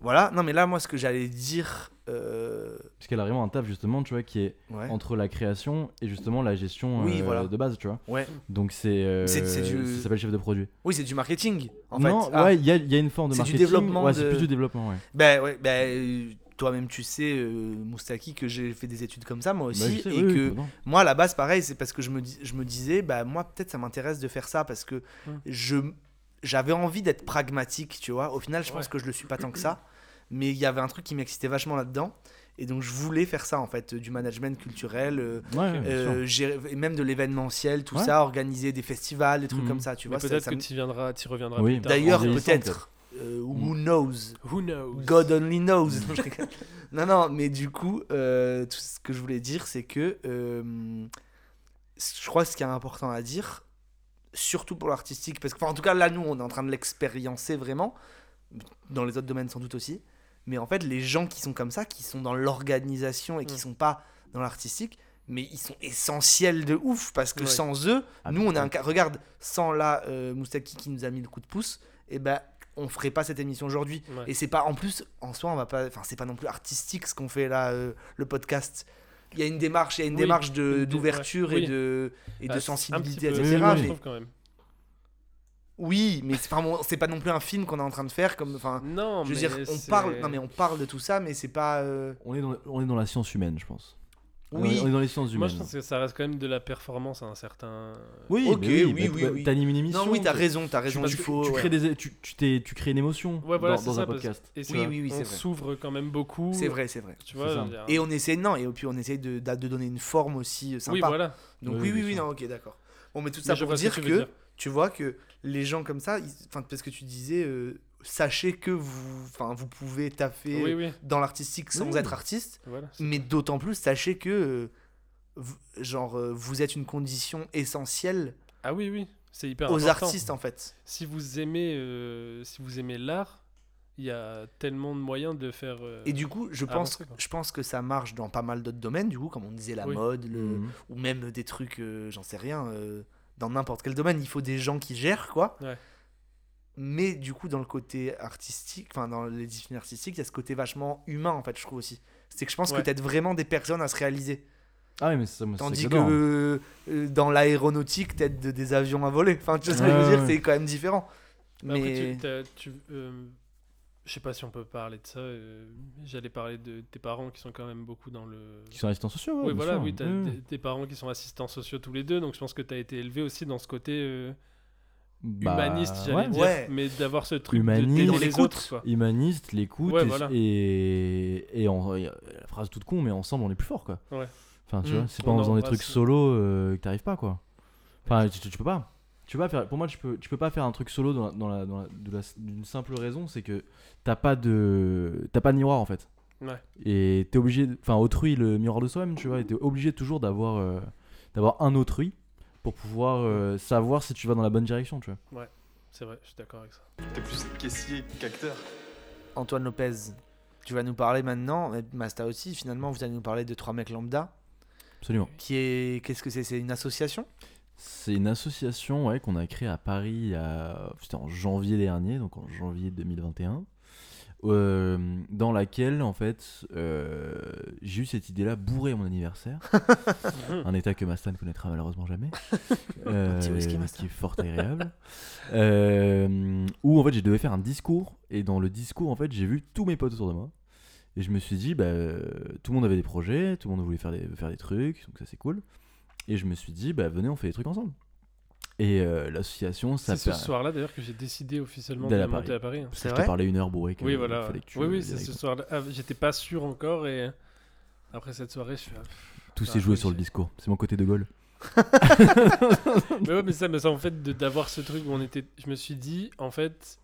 [SPEAKER 1] voilà. Non, mais là, moi, ce que j'allais dire, euh,
[SPEAKER 3] Parce qu'elle a vraiment un taf justement, tu vois, qui est
[SPEAKER 1] ouais,
[SPEAKER 3] entre la création et justement la gestion
[SPEAKER 1] Oui,
[SPEAKER 3] euh,
[SPEAKER 1] voilà.
[SPEAKER 3] de base, tu vois.
[SPEAKER 1] ouais,
[SPEAKER 3] Donc c'est. euh,
[SPEAKER 1] C'est- du-
[SPEAKER 3] Ça s'appelle chef de produit.
[SPEAKER 1] oui, c'est du marketing, en
[SPEAKER 3] non,
[SPEAKER 1] fait. Ah.
[SPEAKER 3] ouais, il y, a, il y a une forme de
[SPEAKER 1] C'est du
[SPEAKER 3] marketing.
[SPEAKER 1] développement
[SPEAKER 3] Ouais, c'est plus du développement, ouais.
[SPEAKER 1] Ben ouais, ben euh, toi-même tu sais, euh, Moustaki, que j'ai fait des études comme ça moi aussi,
[SPEAKER 3] Bah, sais,
[SPEAKER 1] et
[SPEAKER 3] oui,
[SPEAKER 1] que moi à la base pareil, c'est parce que je me, dis- je me disais, bah moi peut-être ça m'intéresse de faire ça parce que je j'avais envie d'être pragmatique, tu vois. Au final, je pense que je le suis pas tant que ça, mais il y avait un truc qui m'excitait vachement là-dedans, et donc je voulais faire ça en fait, du management culturel. euh,
[SPEAKER 3] Ouais, ouais, bien sûr.
[SPEAKER 1] euh, gérer- et même de l'événementiel, tout
[SPEAKER 3] Ouais.
[SPEAKER 1] ça, organiser des festivals, des trucs
[SPEAKER 3] Mhm.
[SPEAKER 1] comme ça, tu
[SPEAKER 2] Mais
[SPEAKER 1] vois.
[SPEAKER 2] peut-être
[SPEAKER 1] ça
[SPEAKER 2] que tu viendras tu reviendras
[SPEAKER 3] Oui.
[SPEAKER 2] plus tard.
[SPEAKER 1] D'ailleurs, peut-être. euh, who knows
[SPEAKER 2] Who knows?
[SPEAKER 1] God only knows. Non, non, mais du coup, euh, tout ce que je voulais dire, c'est que euh, je crois que ce qui est important à dire, surtout pour l'artistique, parce que, enfin, en tout cas, là, nous, on est en train de l'expériencer vraiment, dans les autres domaines sans doute aussi, mais en fait, les gens qui sont comme ça, qui sont dans l'organisation et qui
[SPEAKER 2] Mm.
[SPEAKER 1] sont pas dans l'artistique, mais ils sont essentiels de ouf, parce que
[SPEAKER 2] Ouais.
[SPEAKER 1] sans eux,
[SPEAKER 3] Ah,
[SPEAKER 1] nous, on est
[SPEAKER 3] putain.
[SPEAKER 1] un cas. Regarde, sans là, euh, Moustaki qui nous a mis le coup de pouce, et ben. On ferait pas cette émission aujourd'hui.
[SPEAKER 2] Ouais.
[SPEAKER 1] Et c'est pas en plus en soi on va pas enfin c'est pas non plus artistique ce qu'on fait là euh, le podcast. Il y a une démarche, il y a une
[SPEAKER 2] Oui,
[SPEAKER 1] démarche de d'ouverture
[SPEAKER 2] ouais,
[SPEAKER 1] et
[SPEAKER 2] oui.
[SPEAKER 1] de et
[SPEAKER 2] Bah,
[SPEAKER 1] de sensibilité
[SPEAKER 2] peu,
[SPEAKER 1] etc.
[SPEAKER 3] Oui,
[SPEAKER 1] mais-
[SPEAKER 2] quand même.
[SPEAKER 1] Oui, mais c'est pas, mon- c'est pas non plus un film qu'on est en train de faire. Comme, enfin,
[SPEAKER 2] Non,
[SPEAKER 1] je veux
[SPEAKER 2] mais
[SPEAKER 1] dire, on
[SPEAKER 2] c'est-
[SPEAKER 1] parle, non mais on parle de tout ça, mais c'est pas. euh,
[SPEAKER 3] On est dans, on est dans la science humaine, je pense.
[SPEAKER 1] Oui.
[SPEAKER 3] On est dans les sciences
[SPEAKER 2] Moi,
[SPEAKER 3] humaines.
[SPEAKER 2] je pense que ça reste quand même de la performance à un certain.
[SPEAKER 3] Oui,
[SPEAKER 1] Ok,
[SPEAKER 3] mais
[SPEAKER 1] oui,
[SPEAKER 3] mais
[SPEAKER 1] oui,
[SPEAKER 3] bah,
[SPEAKER 1] oui.
[SPEAKER 3] T'animes une émission.
[SPEAKER 1] Non, oui, t'as
[SPEAKER 3] tu-
[SPEAKER 1] raison, t'as
[SPEAKER 3] tu-
[SPEAKER 1] raison.
[SPEAKER 3] que
[SPEAKER 1] faut.
[SPEAKER 3] tu,
[SPEAKER 1] ouais.
[SPEAKER 3] crées des, tu, tu, t'es- tu crées une émotion
[SPEAKER 2] Ouais, voilà,
[SPEAKER 3] dans,
[SPEAKER 2] ça.
[SPEAKER 3] un podcast.
[SPEAKER 2] Et
[SPEAKER 1] Oui, oui, oui,
[SPEAKER 2] on
[SPEAKER 1] c'est vrai.
[SPEAKER 2] s'ouvre quand même beaucoup.
[SPEAKER 1] C'est vrai, c'est vrai.
[SPEAKER 2] Tu vois,
[SPEAKER 3] C'est ça.
[SPEAKER 2] dire-
[SPEAKER 1] Et on essaie, non, et puis on essaie de, de, donner une forme aussi euh, sympa.
[SPEAKER 2] Oui, voilà.
[SPEAKER 1] Donc
[SPEAKER 3] Oui,
[SPEAKER 1] oui, oui, oui, non, ok, d'accord. Bon, mais tout
[SPEAKER 2] Mais
[SPEAKER 1] ça
[SPEAKER 2] je
[SPEAKER 1] pour dire
[SPEAKER 2] tu
[SPEAKER 1] que, tu vois que les gens comme ça, enfin, parce que tu disais, euh, sachez que vous, enfin, vous pouvez taffer
[SPEAKER 2] Oui, oui.
[SPEAKER 1] dans l'artistique sans
[SPEAKER 3] Oui.
[SPEAKER 1] être artiste,
[SPEAKER 2] Voilà.
[SPEAKER 1] mais d'autant plus, sachez que, euh, vous- genre, euh, vous êtes une condition essentielle
[SPEAKER 2] Ah oui, oui. C'est hyper
[SPEAKER 1] aux
[SPEAKER 2] important.
[SPEAKER 1] artistes, en fait.
[SPEAKER 2] Si vous aimez, euh, si vous aimez l'art, il y a tellement de moyens de faire. euh,
[SPEAKER 1] Et du coup, je pense,
[SPEAKER 2] avancer,
[SPEAKER 1] je pense que ça marche dans pas mal d'autres domaines, du coup, comme on disait, la
[SPEAKER 2] Oui.
[SPEAKER 1] mode, le,
[SPEAKER 3] Mhm.
[SPEAKER 1] ou même des trucs, euh, j'en sais rien, euh, dans n'importe quel domaine, il faut des gens qui gèrent, quoi.
[SPEAKER 2] Ouais.
[SPEAKER 1] Mais du coup, dans le côté artistique, enfin, dans les disciplines artistiques, il y a ce côté vachement humain, en fait, je trouve aussi. C'est que je pense
[SPEAKER 2] Ouais.
[SPEAKER 1] que t'aides vraiment des personnes à se réaliser.
[SPEAKER 3] Ah oui, mais ça, moi, c'est
[SPEAKER 1] Tandis que
[SPEAKER 3] j'adore.
[SPEAKER 1] euh, dans l'aéronautique, t'aides de- des avions à voler. Enfin, tu vois ce que je veux dire, c'est quand même différent.
[SPEAKER 2] Mais après, tu, tu, euh, je sais pas si on peut parler de ça. euh, J'allais parler de tes parents qui sont quand même beaucoup dans le.
[SPEAKER 3] Qui sont assistants sociaux, ouais,
[SPEAKER 2] oui, voilà,
[SPEAKER 3] sûr.
[SPEAKER 2] oui, des- tes parents qui sont assistants sociaux tous les deux, donc je pense que tu as été élevé aussi dans ce côté euh,
[SPEAKER 3] Bah,
[SPEAKER 2] humaniste, j'allais
[SPEAKER 3] ouais.
[SPEAKER 2] dire,
[SPEAKER 1] Ouais.
[SPEAKER 2] mais d'avoir ce truc
[SPEAKER 3] Humaniste.
[SPEAKER 2] de les
[SPEAKER 1] l'écoute.
[SPEAKER 2] autres, quoi.
[SPEAKER 3] Humaniste, l'écoute,
[SPEAKER 2] Ouais,
[SPEAKER 3] et,
[SPEAKER 2] voilà.
[SPEAKER 3] et, et en- et, euh, la phrase toute con, mais ensemble on est plus fort, quoi.
[SPEAKER 2] Ouais.
[SPEAKER 3] Enfin, tu
[SPEAKER 1] Mm.
[SPEAKER 3] vois, c'est pas en faisant des trucs solo euh, que t'arrives pas, quoi. Enfin, tu, tu- tu peux pas. Tu peux pas faire, pour moi, tu peux, tu peux pas faire un truc solo dans la- dans la- dans la- de d'une simple raison, c'est que t'as pas de, t'as pas de miroir en fait.
[SPEAKER 2] Ouais.
[SPEAKER 3] Et t'es obligé, enfin, autrui le miroir de soi-même, tu vois, et t'es obligé toujours d'avoir, euh, d'avoir un autrui pour pouvoir euh, savoir si tu vas dans la bonne direction, tu vois.
[SPEAKER 2] C'est vrai, je suis d'accord avec ça.
[SPEAKER 6] T'es plus caissier qu'acteur.
[SPEAKER 1] Antoine Lopez, tu vas nous parler maintenant, Masta aussi, finalement, vous allez nous parler de Trois mecs lambda,
[SPEAKER 3] Absolument.
[SPEAKER 1] qui est. Qu'est-ce que c'est? C'est une association?
[SPEAKER 3] C'est une association ouais, qu'on a créée à Paris c'était en janvier dernier, donc en janvier 2021, euh, dans laquelle en fait euh, j'ai eu cette idée-là bourré à mon anniversaire, un état que Mastan ne connaîtra malheureusement jamais, euh, qui est fort agréable, euh, où en fait j'ai devais faire un discours et dans le discours en fait j'ai vu tous mes potes autour de moi. Et je me suis dit, bah, tout le monde avait des projets, tout le monde voulait faire des, faire des trucs, donc ça c'est cool. Et je me suis dit, bah venez, on fait des trucs ensemble. Et euh, l'association, ça
[SPEAKER 2] C'est ce soir-là d'ailleurs que j'ai décidé officiellement
[SPEAKER 3] D'aller
[SPEAKER 2] de
[SPEAKER 3] à
[SPEAKER 2] monter
[SPEAKER 3] Paris.
[SPEAKER 2] à Paris. hein.
[SPEAKER 3] Parce
[SPEAKER 1] C'est
[SPEAKER 3] que je t'ai
[SPEAKER 1] vrai
[SPEAKER 3] parlé une heure bourré.
[SPEAKER 2] Oui, voilà.
[SPEAKER 3] fallait que tu
[SPEAKER 2] oui, oui, c'est ce soir-là. Ah, J'étais pas sûr encore et après cette soirée, je suis.
[SPEAKER 3] Tout s'est joué sur le discours. C'est mon côté de Gaulle.
[SPEAKER 2] mais ouais, mais ça, mais ça, en fait, d'avoir ce truc où on était. Je me suis dit, en fait,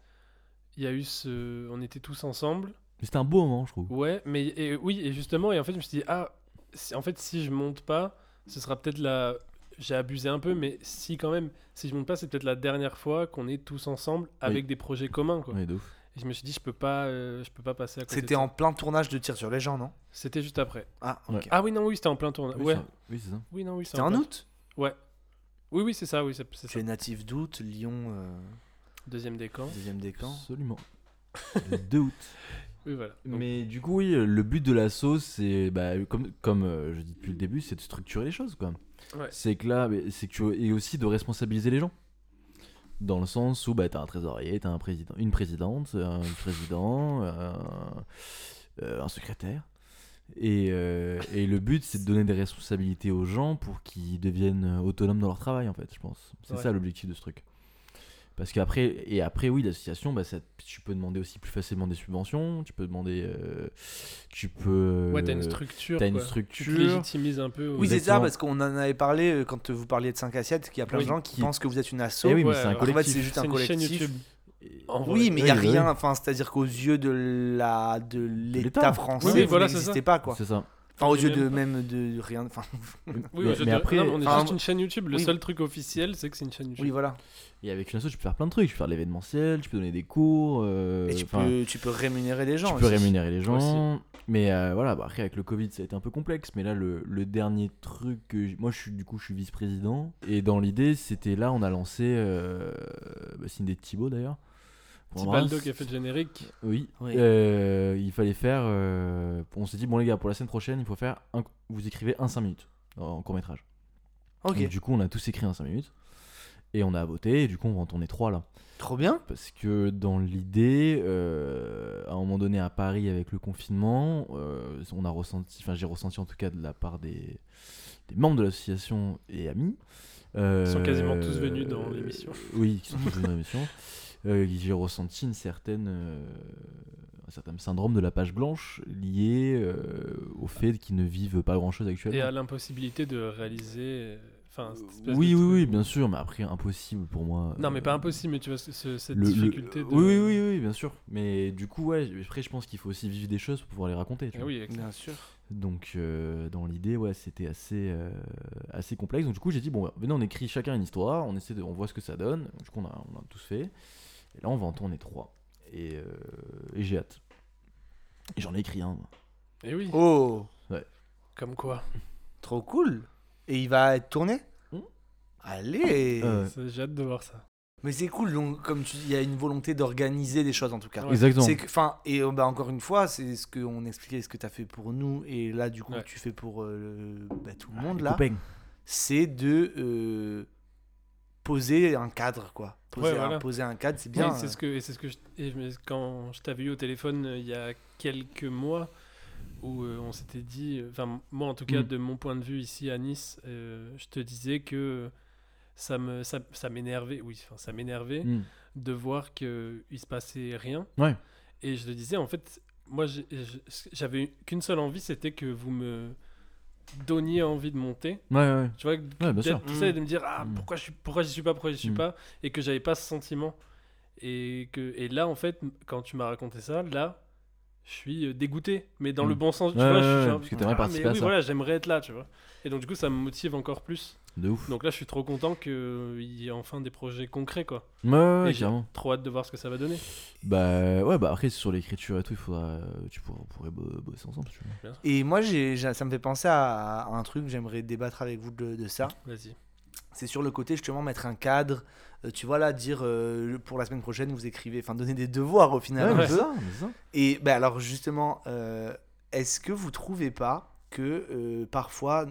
[SPEAKER 2] il y a eu ce. On était tous ensemble.
[SPEAKER 3] Mais c'était un beau moment, je trouve.
[SPEAKER 2] Ouais, mais et, oui, et justement, et en fait, je me suis dit, ah, si- en fait, si je monte pas, ce sera peut-être la. J'ai abusé un peu, mais si quand même, si je monte pas, c'est peut-être la dernière fois qu'on est tous ensemble avec des projets communs, quoi.
[SPEAKER 3] Ouais, de ouf.
[SPEAKER 2] Et je me suis dit, je peux pas, euh, je peux pas passer à côté.
[SPEAKER 1] C'était en plein tournage de tir sur les gens, non?
[SPEAKER 2] C'était juste après.
[SPEAKER 1] Ah.
[SPEAKER 2] Ah oui, non, oui, c'était en plein tournage.
[SPEAKER 3] Oui,
[SPEAKER 2] ouais.
[SPEAKER 3] Oui, c'est ça.
[SPEAKER 2] Oui, non, oui,
[SPEAKER 1] C'était en août?
[SPEAKER 2] Ouais. Oui, oui, c'est ça, oui, c'est c'est
[SPEAKER 1] Tu
[SPEAKER 2] ça.
[SPEAKER 1] es natif d'août, Lyon, euh,
[SPEAKER 2] Deuxième décan.
[SPEAKER 1] deuxième décan.
[SPEAKER 3] Absolument. Le 2 août.
[SPEAKER 2] Oui, voilà. Donc,
[SPEAKER 3] Mais du coup, oui, le but de la sauce, c'est, bah, comme, comme euh, je dis depuis le début, c'est de structurer les choses, quoi.
[SPEAKER 2] Ouais.
[SPEAKER 3] C'est que là, c'est que tu et aussi de responsabiliser les gens. Dans le sens où bah, t'as un trésorier, t'as un président, une présidente, un président, un, euh, un secrétaire. Et, euh, et le but, c'est de donner des responsabilités aux gens pour qu'ils deviennent autonomes dans leur travail, en fait, je pense. C'est
[SPEAKER 2] Ouais.
[SPEAKER 3] ça l'objectif de ce truc. Parce qu'après, et après, oui, l'association, bah, ça- tu peux demander aussi plus facilement des subventions, tu peux demander. euh, tu peux.
[SPEAKER 2] ouais, t'as une structure.
[SPEAKER 3] t'as une
[SPEAKER 2] quoi. Tu
[SPEAKER 3] structure.
[SPEAKER 2] te légitimises un peu.
[SPEAKER 1] Oui, c'est ça, parce qu'on en avait parlé euh, quand vous parliez de 5 assiettes, qu'il y a plein
[SPEAKER 2] Oui.
[SPEAKER 1] de gens qui
[SPEAKER 3] Qui-
[SPEAKER 1] pensent que vous êtes une asso.
[SPEAKER 3] Eh oui, mais
[SPEAKER 2] Ouais,
[SPEAKER 3] c'est un
[SPEAKER 2] alors,
[SPEAKER 1] en fait,
[SPEAKER 3] collectif.
[SPEAKER 1] c'est juste un
[SPEAKER 2] une chaîne
[SPEAKER 1] collectif. Oui, mais il n'y a rien, enfin, c'est-à-dire qu'aux yeux de la de l'État français,
[SPEAKER 2] Oui, oui,
[SPEAKER 1] vous
[SPEAKER 2] voilà,
[SPEAKER 1] n'existez
[SPEAKER 2] ça.
[SPEAKER 1] pas, quoi.
[SPEAKER 3] C'est ça.
[SPEAKER 1] Enfin, aux yeux
[SPEAKER 2] même
[SPEAKER 1] de même de rien. Enfin,
[SPEAKER 2] Oui,
[SPEAKER 3] Mais- mais après-
[SPEAKER 2] non, on est
[SPEAKER 1] Enfin,
[SPEAKER 2] juste une chaîne YouTube. Le
[SPEAKER 1] oui.
[SPEAKER 2] seul truc officiel, c'est que c'est une chaîne YouTube.
[SPEAKER 1] oui, voilà.
[SPEAKER 3] Et avec une asso, tu peux faire plein de trucs. Tu peux faire de l'événementiel, tu peux donner des cours. euh,
[SPEAKER 1] Et tu peux, tu peux rémunérer les gens.
[SPEAKER 3] tu peux rémunérer les gens.
[SPEAKER 2] Aussi.
[SPEAKER 3] Mais euh, voilà, bah, après avec le Covid, ça a été un peu complexe. Mais là, le, le dernier truc que moi, je suis du coup, je suis vice-président. Et dans l'idée, c'était là, on a lancé euh, bah, Cindy Thibault d'ailleurs. L'embrasse.
[SPEAKER 2] Baldo qui a fait le générique.
[SPEAKER 3] Oui.
[SPEAKER 1] Oui.
[SPEAKER 3] Euh, il fallait faire. euh, on s'est dit bon les gars, pour la semaine prochaine, il faut faire. Un, vous écrivez un 5 minutes en court métrage.
[SPEAKER 1] Ok.
[SPEAKER 3] Donc, du coup, on a tous écrit un 5 minutes. Et on a voté, et du coup, on va en tourner trois là.
[SPEAKER 1] Trop bien.
[SPEAKER 3] Parce que dans l'idée, euh, à un moment donné à Paris avec le confinement, euh, on a ressenti, enfin j'ai ressenti en tout cas de la part des, des membres de l'association et amis.
[SPEAKER 2] Ils sont quasiment tous
[SPEAKER 3] euh,
[SPEAKER 2] venus dans l'émission.
[SPEAKER 3] Oui, ils sont tous venus dans l'émission. Euh, j'ai ressenti une certaine, euh, un certain syndrome de la page blanche lié euh, au fait qu'ils ne vivent pas grand chose actuellement.
[SPEAKER 2] Et à l'impossibilité de réaliser. Euh, Enfin,
[SPEAKER 3] oui, oui, oui, bien sûr, mais après impossible pour moi.
[SPEAKER 2] Non, mais
[SPEAKER 3] euh,
[SPEAKER 2] pas impossible, mais tu vois, ce- ce- cette
[SPEAKER 3] le- le-
[SPEAKER 2] difficulté de.
[SPEAKER 3] Oui, oui, oui, oui, bien sûr. Mais du coup, ouais, après, je pense qu'il faut aussi vivre des choses pour pouvoir les raconter. tu
[SPEAKER 2] Ah
[SPEAKER 3] vois.
[SPEAKER 2] oui.
[SPEAKER 1] Bien sûr.
[SPEAKER 3] Donc, euh, dans l'idée, ouais, c'était assez, euh, assez complexe. Donc, du coup, j'ai dit, bon, venez, on écrit chacun une histoire, on essaie de, on voit ce que ça donne. Du coup, on a, on a tous fait. Et là, on va en tourner trois. Et, euh, et j'ai hâte. Et j'en ai écrit un. moi.
[SPEAKER 2] Et oui,
[SPEAKER 1] Oh,
[SPEAKER 2] comme quoi.
[SPEAKER 1] trop cool. Et il va être tourné
[SPEAKER 3] Hmm.
[SPEAKER 1] Allez
[SPEAKER 3] Euh,
[SPEAKER 2] J'ai hâte de voir ça.
[SPEAKER 1] Mais c'est cool, donc, comme tu dis, il y a une volonté d'organiser des choses en tout cas.
[SPEAKER 2] Ouais.
[SPEAKER 3] Exactement.
[SPEAKER 1] C'est que, enfin, et euh, bah, encore une fois, c'est ce qu'on expliquait, ce que tu as fait pour nous, et là, du coup,
[SPEAKER 2] Ouais.
[SPEAKER 1] tu fais pour euh, le- bah, tout le
[SPEAKER 3] Ah,
[SPEAKER 1] monde,
[SPEAKER 3] les
[SPEAKER 1] là. C'est de euh, poser un cadre, quoi. Poser,
[SPEAKER 2] Ouais,
[SPEAKER 1] un,
[SPEAKER 2] voilà.
[SPEAKER 1] poser un cadre, c'est
[SPEAKER 2] Bien, c'est ce que, et c'est ce que je- et quand je t'avais eu au téléphone euh, il y a quelques mois, où euh, on s'était dit, enfin moi en tout cas
[SPEAKER 3] Mm.
[SPEAKER 2] de mon point de vue ici à Nice, euh, je te disais que ça me ça, ça m'énervait, oui, enfin ça m'énervait
[SPEAKER 3] Hmm.
[SPEAKER 2] de voir que il se passait rien.
[SPEAKER 3] Ouais.
[SPEAKER 2] Et je le disais en fait, moi je- j'avais qu'une seule envie, c'était que vous me donniez envie de monter.
[SPEAKER 3] Ouais, ouais.
[SPEAKER 2] Tu vois,
[SPEAKER 3] Ouais, bien
[SPEAKER 2] tu sais, de me dire ah
[SPEAKER 3] Mm.
[SPEAKER 2] pourquoi je suis pourquoi j'y suis pas pourquoi j'y suis
[SPEAKER 3] Mm.
[SPEAKER 2] pas et que j'avais pas ce sentiment et que et là en fait quand tu m'as raconté ça là je suis euh, dégoûté mais dans
[SPEAKER 3] Mm.
[SPEAKER 2] le bon sens tu
[SPEAKER 3] Ouais,
[SPEAKER 2] vois
[SPEAKER 3] ouais,
[SPEAKER 2] je suis
[SPEAKER 3] ouais,
[SPEAKER 2] genre,
[SPEAKER 3] parce que t'aimerais
[SPEAKER 2] ah,
[SPEAKER 3] participer
[SPEAKER 2] mais
[SPEAKER 3] à
[SPEAKER 2] oui
[SPEAKER 3] ça.
[SPEAKER 2] voilà j'aimerais être là tu vois et donc du coup ça me motive encore plus
[SPEAKER 3] De ouf.
[SPEAKER 2] donc là je suis trop content qu'il y ait enfin des projets concrets quoi
[SPEAKER 3] Ouais, ouais, ouais,
[SPEAKER 2] et j'ai trop hâte de voir ce que ça va donner
[SPEAKER 3] Bah, ouais, bah après, sur l'écriture et tout, il faudra. euh, Tu pourrais, on pourrait bosser ensemble tu veux.
[SPEAKER 1] Et moi, ça me fait penser à, à un truc, j'aimerais débattre avec vous de, de ça.
[SPEAKER 2] vas-y
[SPEAKER 1] C'est sur le côté, justement, mettre un cadre. Euh, tu vois, là, dire euh, pour la semaine prochaine, vous écrivez, enfin, donner des devoirs au final. un
[SPEAKER 3] mais
[SPEAKER 1] peu.
[SPEAKER 3] ça, ça.
[SPEAKER 1] Et ben alors justement, euh, est-ce que vous trouvez pas que euh, parfois,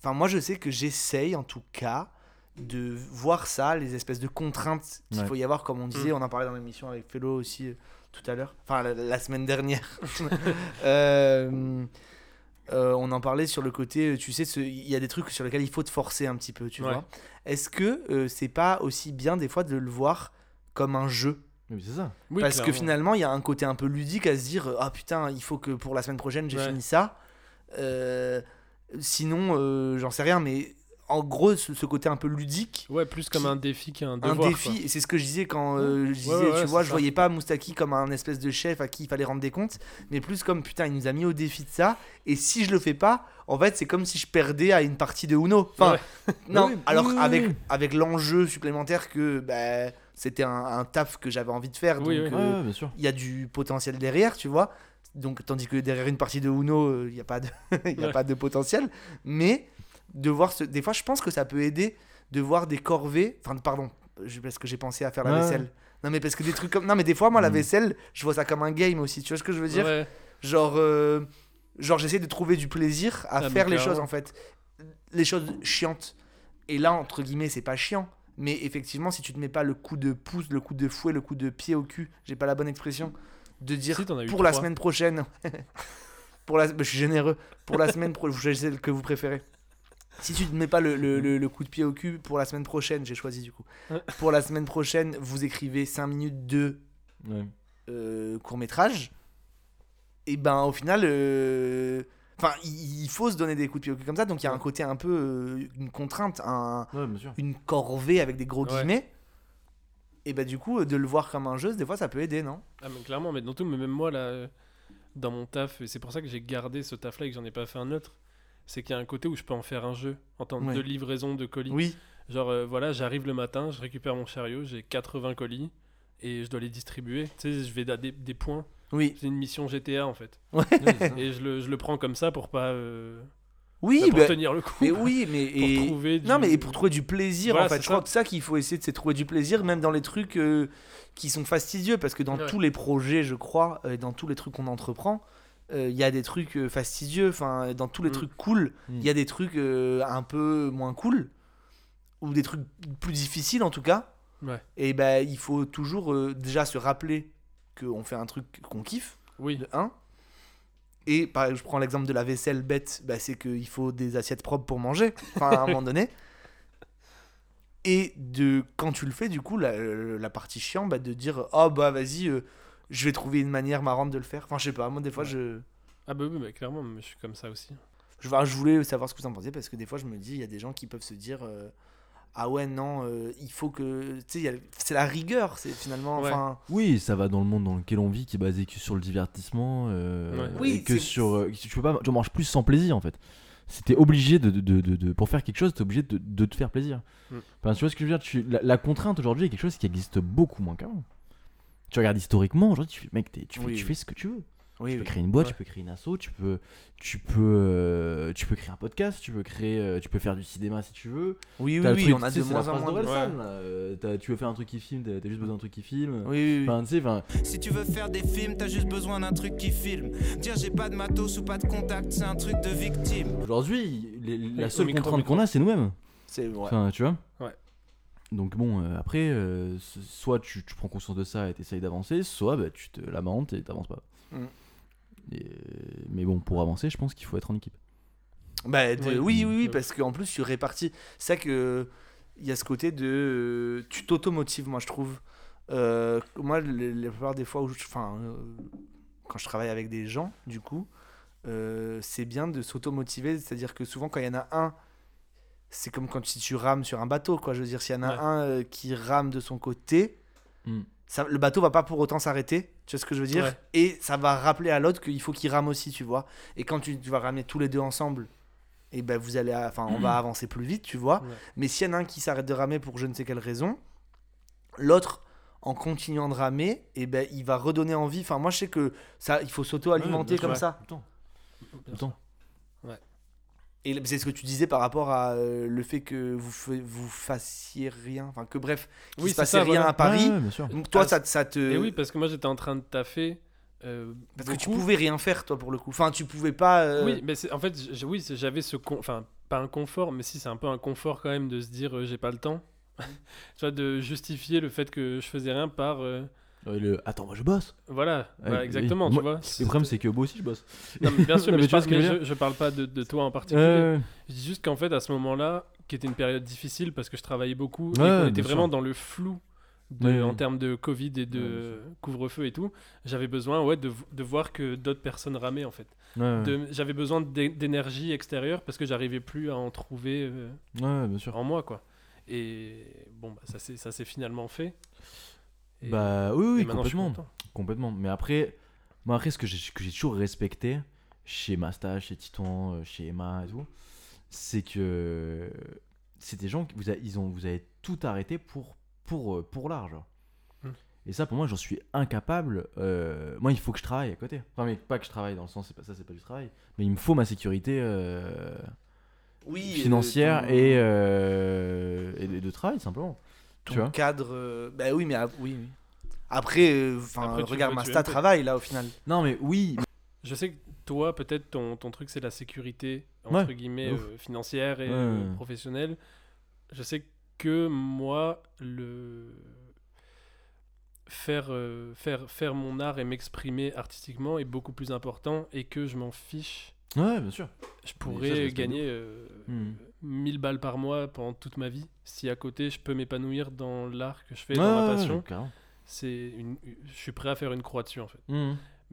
[SPEAKER 1] enfin moi je sais que j'essaye en tout cas de voir ça, les espèces de contraintes qu'il
[SPEAKER 3] Ouais.
[SPEAKER 1] faut y avoir, comme on disait, on en parlait dans l'émission avec Fellow aussi euh, tout à l'heure, enfin la, la semaine dernière. Euh, euh, on en parlait sur le côté, tu sais, il y a des trucs sur lesquels il faut te forcer un petit peu, tu
[SPEAKER 2] Ouais.
[SPEAKER 1] vois. Est-ce que euh, c'est pas aussi bien des fois de le voir comme un jeu?
[SPEAKER 3] Mais c'est ça.
[SPEAKER 2] oui,
[SPEAKER 1] parce que finalement, il y a un côté un peu ludique à se dire Ah putain, il faut que pour la semaine prochaine j'ai
[SPEAKER 2] Ouais.
[SPEAKER 1] fini ça. Euh, sinon, euh, j'en sais rien, mais en gros, ce, ce côté un peu ludique,
[SPEAKER 2] ouais plus comme
[SPEAKER 1] qui-
[SPEAKER 2] un défi qu'un
[SPEAKER 1] un
[SPEAKER 2] devoir
[SPEAKER 1] défi,
[SPEAKER 2] quoi.
[SPEAKER 1] et c'est ce que je disais quand euh, je disais,
[SPEAKER 2] Ouais, ouais,
[SPEAKER 1] tu
[SPEAKER 2] ouais,
[SPEAKER 1] vois, je
[SPEAKER 2] ça.
[SPEAKER 1] voyais pas Moustaki comme un espèce de chef à qui il fallait rendre des comptes, mais plus comme putain, il nous a mis au défi de ça, et si je le fais pas, en fait, c'est comme si je perdais à une partie de Uno. Enfin,
[SPEAKER 2] Ouais.
[SPEAKER 1] non,
[SPEAKER 3] Oui,
[SPEAKER 1] alors
[SPEAKER 3] oui,
[SPEAKER 1] avec,
[SPEAKER 3] oui.
[SPEAKER 1] avec l'enjeu supplémentaire que bah, c'était un, un taf que j'avais envie de faire,
[SPEAKER 2] Oui,
[SPEAKER 1] donc euh, il y a du potentiel derrière, tu vois. Donc, tandis que derrière une partie de Uno, il n'y a, pas de, il y a pas de potentiel. Mais de voir ce... des fois, je pense que ça peut aider de voir des corvées. Enfin, pardon, parce que j'ai pensé à faire la
[SPEAKER 3] Ouais.
[SPEAKER 1] vaisselle. Non, mais parce que des trucs comme. Non, mais des fois, moi, la
[SPEAKER 3] Mm.
[SPEAKER 1] vaisselle, je vois ça comme un game aussi. Tu vois ce que je veux dire?
[SPEAKER 2] Ouais.
[SPEAKER 1] Genre, euh, genre j'essaie de trouver du plaisir à
[SPEAKER 2] Ah,
[SPEAKER 1] faire les
[SPEAKER 2] clairement.
[SPEAKER 1] choses, en fait. Les choses chiantes. Et là, entre guillemets, c'est pas chiant. Mais effectivement, si tu te mets pas le coup de pouce, le coup de fouet, le coup de pied au cul, j'ai pas la bonne expression, de dire
[SPEAKER 2] Si,
[SPEAKER 1] pour la semaine prochaine. pour la, je suis généreux. Pour la semaine prochaine, je sais celle que vous préférez. Si tu ne mets pas le, le- le- le coup de pied au cul pour la semaine prochaine, j'ai choisi du coup. Pour la semaine prochaine, vous écrivez 5 minutes de
[SPEAKER 3] Ouais.
[SPEAKER 1] euh, court métrage. Et ben au final, euh, enfin, il faut se donner des coups de pied au cul comme ça. Donc il y a un côté un peu euh, une contrainte, un-
[SPEAKER 3] Ouais,
[SPEAKER 1] une corvée avec des gros
[SPEAKER 2] Ouais.
[SPEAKER 1] guillemets. Et bah du coup, de le voir comme un jeu, des fois ça peut aider, non?
[SPEAKER 2] Ah, mais clairement, mais dans tout, mais même moi, là, dans mon taf, et c'est pour ça que j'ai gardé ce taf-là et que j'en ai pas fait un autre, c'est qu'il y a un côté où je peux en faire un jeu en termes
[SPEAKER 1] Ouais.
[SPEAKER 2] de livraison de colis.
[SPEAKER 1] Oui.
[SPEAKER 2] Genre, euh, voilà, j'arrive le matin, je récupère mon chariot, j'ai 80 colis et je dois les distribuer. Tu sais, je vais à des, des points.
[SPEAKER 1] Oui.
[SPEAKER 2] C'est une mission GTA en fait.
[SPEAKER 3] Ouais.
[SPEAKER 2] Et je le, je le prends comme ça pour pas. euh,
[SPEAKER 1] Oui,
[SPEAKER 2] pour
[SPEAKER 1] bah,
[SPEAKER 2] tenir le coup.
[SPEAKER 1] mais oui, mais
[SPEAKER 2] pour
[SPEAKER 1] et...
[SPEAKER 2] trouver du...
[SPEAKER 1] non, mais pour trouver du plaisir
[SPEAKER 2] Voilà,
[SPEAKER 1] en fait. Je crois
[SPEAKER 2] ça.
[SPEAKER 1] que ça qu'il faut essayer de trouver du plaisir, même dans les trucs euh, qui sont fastidieux, parce que dans
[SPEAKER 2] Ouais.
[SPEAKER 1] tous les projets, je crois, euh, dans tous les trucs qu'on entreprend, il y a des trucs euh, fastidieux. Enfin, dans tous les
[SPEAKER 2] Mm.
[SPEAKER 1] trucs cool,
[SPEAKER 3] Mm.
[SPEAKER 1] il y a des trucs euh, un peu moins cool. ou des trucs plus difficiles en tout cas,
[SPEAKER 2] Ouais.
[SPEAKER 1] et ben il faut toujours euh, déjà se rappeler qu'on fait un truc qu'on kiffe,
[SPEAKER 2] Oui.
[SPEAKER 1] de 1. Et je prends l'exemple de la vaisselle bête, bah, c'est qu'il faut des assiettes propres pour manger, enfin à un moment donné. Et de quand tu le fais, du coup, la, la partie chiant, bah, de dire oh bah vas-y, euh, je vais trouver une manière marrante de le faire. Enfin, je sais pas, moi des fois je.
[SPEAKER 2] Ah bah oui, bah, clairement, je suis comme ça aussi.
[SPEAKER 1] Je, enfin, je voulais savoir ce que vous en pensez parce que des fois je me dis, il y a des gens qui peuvent se dire euh, ah ouais, non, euh, il faut que. Tu sais, a- c'est la rigueur, c'est finalement.
[SPEAKER 2] Ouais.
[SPEAKER 1] Enfin,
[SPEAKER 3] Oui, ça va dans le monde dans lequel on vit, qui est basé que sur le divertissement. euh,
[SPEAKER 2] Ouais.
[SPEAKER 1] Oui,
[SPEAKER 3] et que
[SPEAKER 1] c'est-
[SPEAKER 3] sur. euh, tu peux pas. Tu manges plus sans plaisir en fait. C'était obligé de, de, de, de- de- Pour faire quelque chose, t'es obligé de, de te faire plaisir.
[SPEAKER 2] Mm.
[SPEAKER 3] Enfin, tu vois ce que je veux dire tu, la, la contrainte aujourd'hui est quelque chose qui existe beaucoup moins qu'avant. Tu regardes historiquement, aujourd'hui, tu fais, mec, t'es- tu, fais,
[SPEAKER 1] Oui,
[SPEAKER 3] tu fais ce que tu veux.
[SPEAKER 1] oui,
[SPEAKER 3] Tu peux
[SPEAKER 1] oui.
[SPEAKER 3] créer une boîte,
[SPEAKER 2] Ouais.
[SPEAKER 3] tu peux créer une asso, tu peux, tu peux, euh, tu peux créer un podcast, tu peux créer, euh, tu peux faire du cinéma si tu veux.
[SPEAKER 1] oui, oui, oui,
[SPEAKER 3] truc,
[SPEAKER 1] on a de moins en moins. de-
[SPEAKER 3] là. Euh, tu veux faire un truc qui filme, t'as juste besoin d'un truc qui filme.
[SPEAKER 1] Oui, oui.
[SPEAKER 3] Enfin,
[SPEAKER 7] Si tu veux faire des films, t'as juste besoin d'un truc qui filme. Dire j'ai pas de matos ou pas de contact, c'est un truc de victime.
[SPEAKER 3] aujourd'hui, les- la seule contrainte qu'on a, c'est nous-mêmes.
[SPEAKER 1] C'est ouais.
[SPEAKER 3] Enfin, tu vois
[SPEAKER 2] Ouais.
[SPEAKER 3] Donc bon, euh, après, euh, soit tu, tu prends conscience de ça et t'essayes d'avancer, soit bah, tu te lamentes et t'avances pas.
[SPEAKER 1] Mm.
[SPEAKER 3] Et- mais bon, pour avancer, je pense qu'il faut être en équipe.
[SPEAKER 1] Bah, de-
[SPEAKER 2] Oui.
[SPEAKER 1] oui, oui, oui, parce qu'en plus, tu répartis. C'est ça que. Il y a ce côté de. euh, tu t'automotives, moi, je trouve. Euh, moi, la plupart des fois où je. Enfin. euh, quand je travaille avec des gens, du coup, euh, c'est bien de s'automotiver. C'est-à-dire que souvent, quand il y en a un. C'est comme quand si tu rames sur un bateau, quoi. Je veux dire, s'il y en a
[SPEAKER 2] Ouais.
[SPEAKER 1] un euh, qui rame de son côté,
[SPEAKER 3] Mm.
[SPEAKER 1] ça, le bateau va pas pour autant s'arrêter. Tu vois ce que je veux dire?
[SPEAKER 2] Ouais.
[SPEAKER 1] Et ça va rappeler à l'autre qu'il faut qu'il rame aussi, tu vois. Et quand tu, tu vas ramener tous les deux ensemble, et ben vous allez, enfin, on va avancer plus vite, tu vois.
[SPEAKER 2] Ouais.
[SPEAKER 1] Mais s'il y en a un qui s'arrête de ramer pour je ne sais quelle raison, l'autre, en continuant de ramer, et ben il va redonner envie. Enfin, moi je sais que ça, il faut s'auto-alimenter comme ça.
[SPEAKER 3] Tout le temps.
[SPEAKER 1] Et c'est ce que tu disais par rapport à euh, le fait que vous, vous fassiez rien, enfin que bref, qu'il
[SPEAKER 2] Oui,
[SPEAKER 1] se passait
[SPEAKER 2] ça,
[SPEAKER 1] rien
[SPEAKER 2] voilà.
[SPEAKER 1] à Paris.
[SPEAKER 3] Ouais, ouais, bien sûr.
[SPEAKER 1] Donc toi,
[SPEAKER 2] Ah,
[SPEAKER 1] ça, ça te.
[SPEAKER 2] Et oui, parce que moi j'étais en train de taffer. euh,
[SPEAKER 1] Parce que tu pouvais rien faire, toi, pour le coup. Enfin, tu pouvais pas. euh,
[SPEAKER 2] Oui, mais c'est- en fait, oui, j'avais ce. con- Enfin, pas un confort, mais si, c'est un peu un confort quand même de se dire euh, j'ai pas le temps. tu vois, de justifier le fait que je faisais rien par.
[SPEAKER 3] Le- Attends, moi je bosse.
[SPEAKER 2] Voilà,
[SPEAKER 3] oui.
[SPEAKER 2] exactement,
[SPEAKER 3] Moi,
[SPEAKER 2] tu vois.
[SPEAKER 3] Le problème, c'est que moi aussi je bosse.
[SPEAKER 2] Non, mais bien sûr,
[SPEAKER 3] Non,
[SPEAKER 2] mais,
[SPEAKER 3] mais
[SPEAKER 2] je, parle, mais je, je parle pas de, de toi en particulier.
[SPEAKER 3] Euh,
[SPEAKER 2] Je dis juste qu'en fait, à ce moment-là, qui était une période difficile parce que je travaillais beaucoup
[SPEAKER 3] Ouais,
[SPEAKER 2] et qu'on était
[SPEAKER 3] sûr.
[SPEAKER 2] vraiment dans le flou de,
[SPEAKER 3] Ouais, ouais.
[SPEAKER 2] en termes de Covid et de couvre-feu et tout, j'avais besoin ouais, de, de voir que d'autres personnes ramaient en fait. J'avais besoin d'é- d'énergie extérieure parce que j'arrivais plus à en trouver euh,
[SPEAKER 3] Ouais, bien sûr.
[SPEAKER 2] en moi quoi. Et bon, bah, ça s'est finalement fait. Et-
[SPEAKER 3] Bah oui, complètement. Complètement. Mais après, moi, après, ce que j'ai que j'ai toujours respecté chez Masta, chez Titan, euh, chez Emma et tout, c'est que c'est des gens qui vous, a- ils ont, vous avez tout arrêté pour, pour, euh, pour l'art, genre.
[SPEAKER 2] Hmm.
[SPEAKER 3] Et ça, pour moi, j'en suis incapable. euh, moi, il faut que je travaille à côté. Enfin, mais pas que je travaille dans le sens, c'est pas ça, c'est pas du travail. Mais il me faut ma sécurité euh,
[SPEAKER 1] oui,
[SPEAKER 3] financière
[SPEAKER 1] ton-
[SPEAKER 3] et, euh, et de, de travail, simplement.
[SPEAKER 1] Ton
[SPEAKER 3] tu vois
[SPEAKER 1] cadre. euh, Bah oui, mais oui, oui. Après, euh, enfin, regarde, Masta
[SPEAKER 2] veux-
[SPEAKER 1] travaille là au final.
[SPEAKER 3] Non, mais oui.
[SPEAKER 2] Je sais que toi, peut-être, ton, ton truc, c'est la sécurité, entre
[SPEAKER 3] Ouais,
[SPEAKER 2] guillemets, euh, financière et
[SPEAKER 3] Ouais,
[SPEAKER 2] euh, professionnelle. Je sais que moi, le... faire, euh, faire, faire mon art et m'exprimer artistiquement est beaucoup plus important et que je m'en fiche.
[SPEAKER 3] Ouais, bien sûr.
[SPEAKER 2] Je
[SPEAKER 3] ça, je
[SPEAKER 2] pourrais gagner euh,
[SPEAKER 3] Hmm.
[SPEAKER 2] 1000 balles par mois pendant toute ma vie si à côté je peux m'épanouir dans l'art que je fais, dans ma passion. C'est une... Je suis prêt à faire une croix dessus en fait.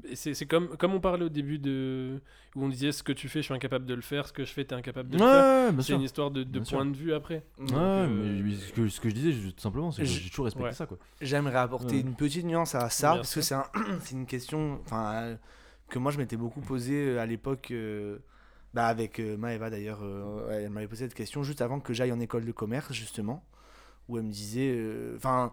[SPEAKER 2] Et C'est c'est comme, comme on parlait au début de. où on disait ce que tu fais, je suis incapable de le faire, ce que je fais, t'es incapable de le faire.
[SPEAKER 3] Ouais,
[SPEAKER 2] C'est une histoire de, de
[SPEAKER 3] Bien sûr.
[SPEAKER 2] point de vue après.
[SPEAKER 1] Donc,
[SPEAKER 3] Ouais,
[SPEAKER 1] euh,
[SPEAKER 3] mais, mais ce, que, ce que je disais, tout simplement, c'est que j'ai toujours respecté
[SPEAKER 2] ouais.
[SPEAKER 3] ça, quoi.
[SPEAKER 1] J'aimerais apporter
[SPEAKER 3] Ouais.
[SPEAKER 1] une petite nuance à ça,
[SPEAKER 2] Bien
[SPEAKER 1] parce que c'est un- c'est une question enfin, euh, que moi je m'étais beaucoup posée euh, à l'époque, euh, bah, avec euh, Maëva d'ailleurs. euh, elle m'avait posé cette question juste avant que j'aille en école de commerce, justement, où elle me disait. euh, Enfin,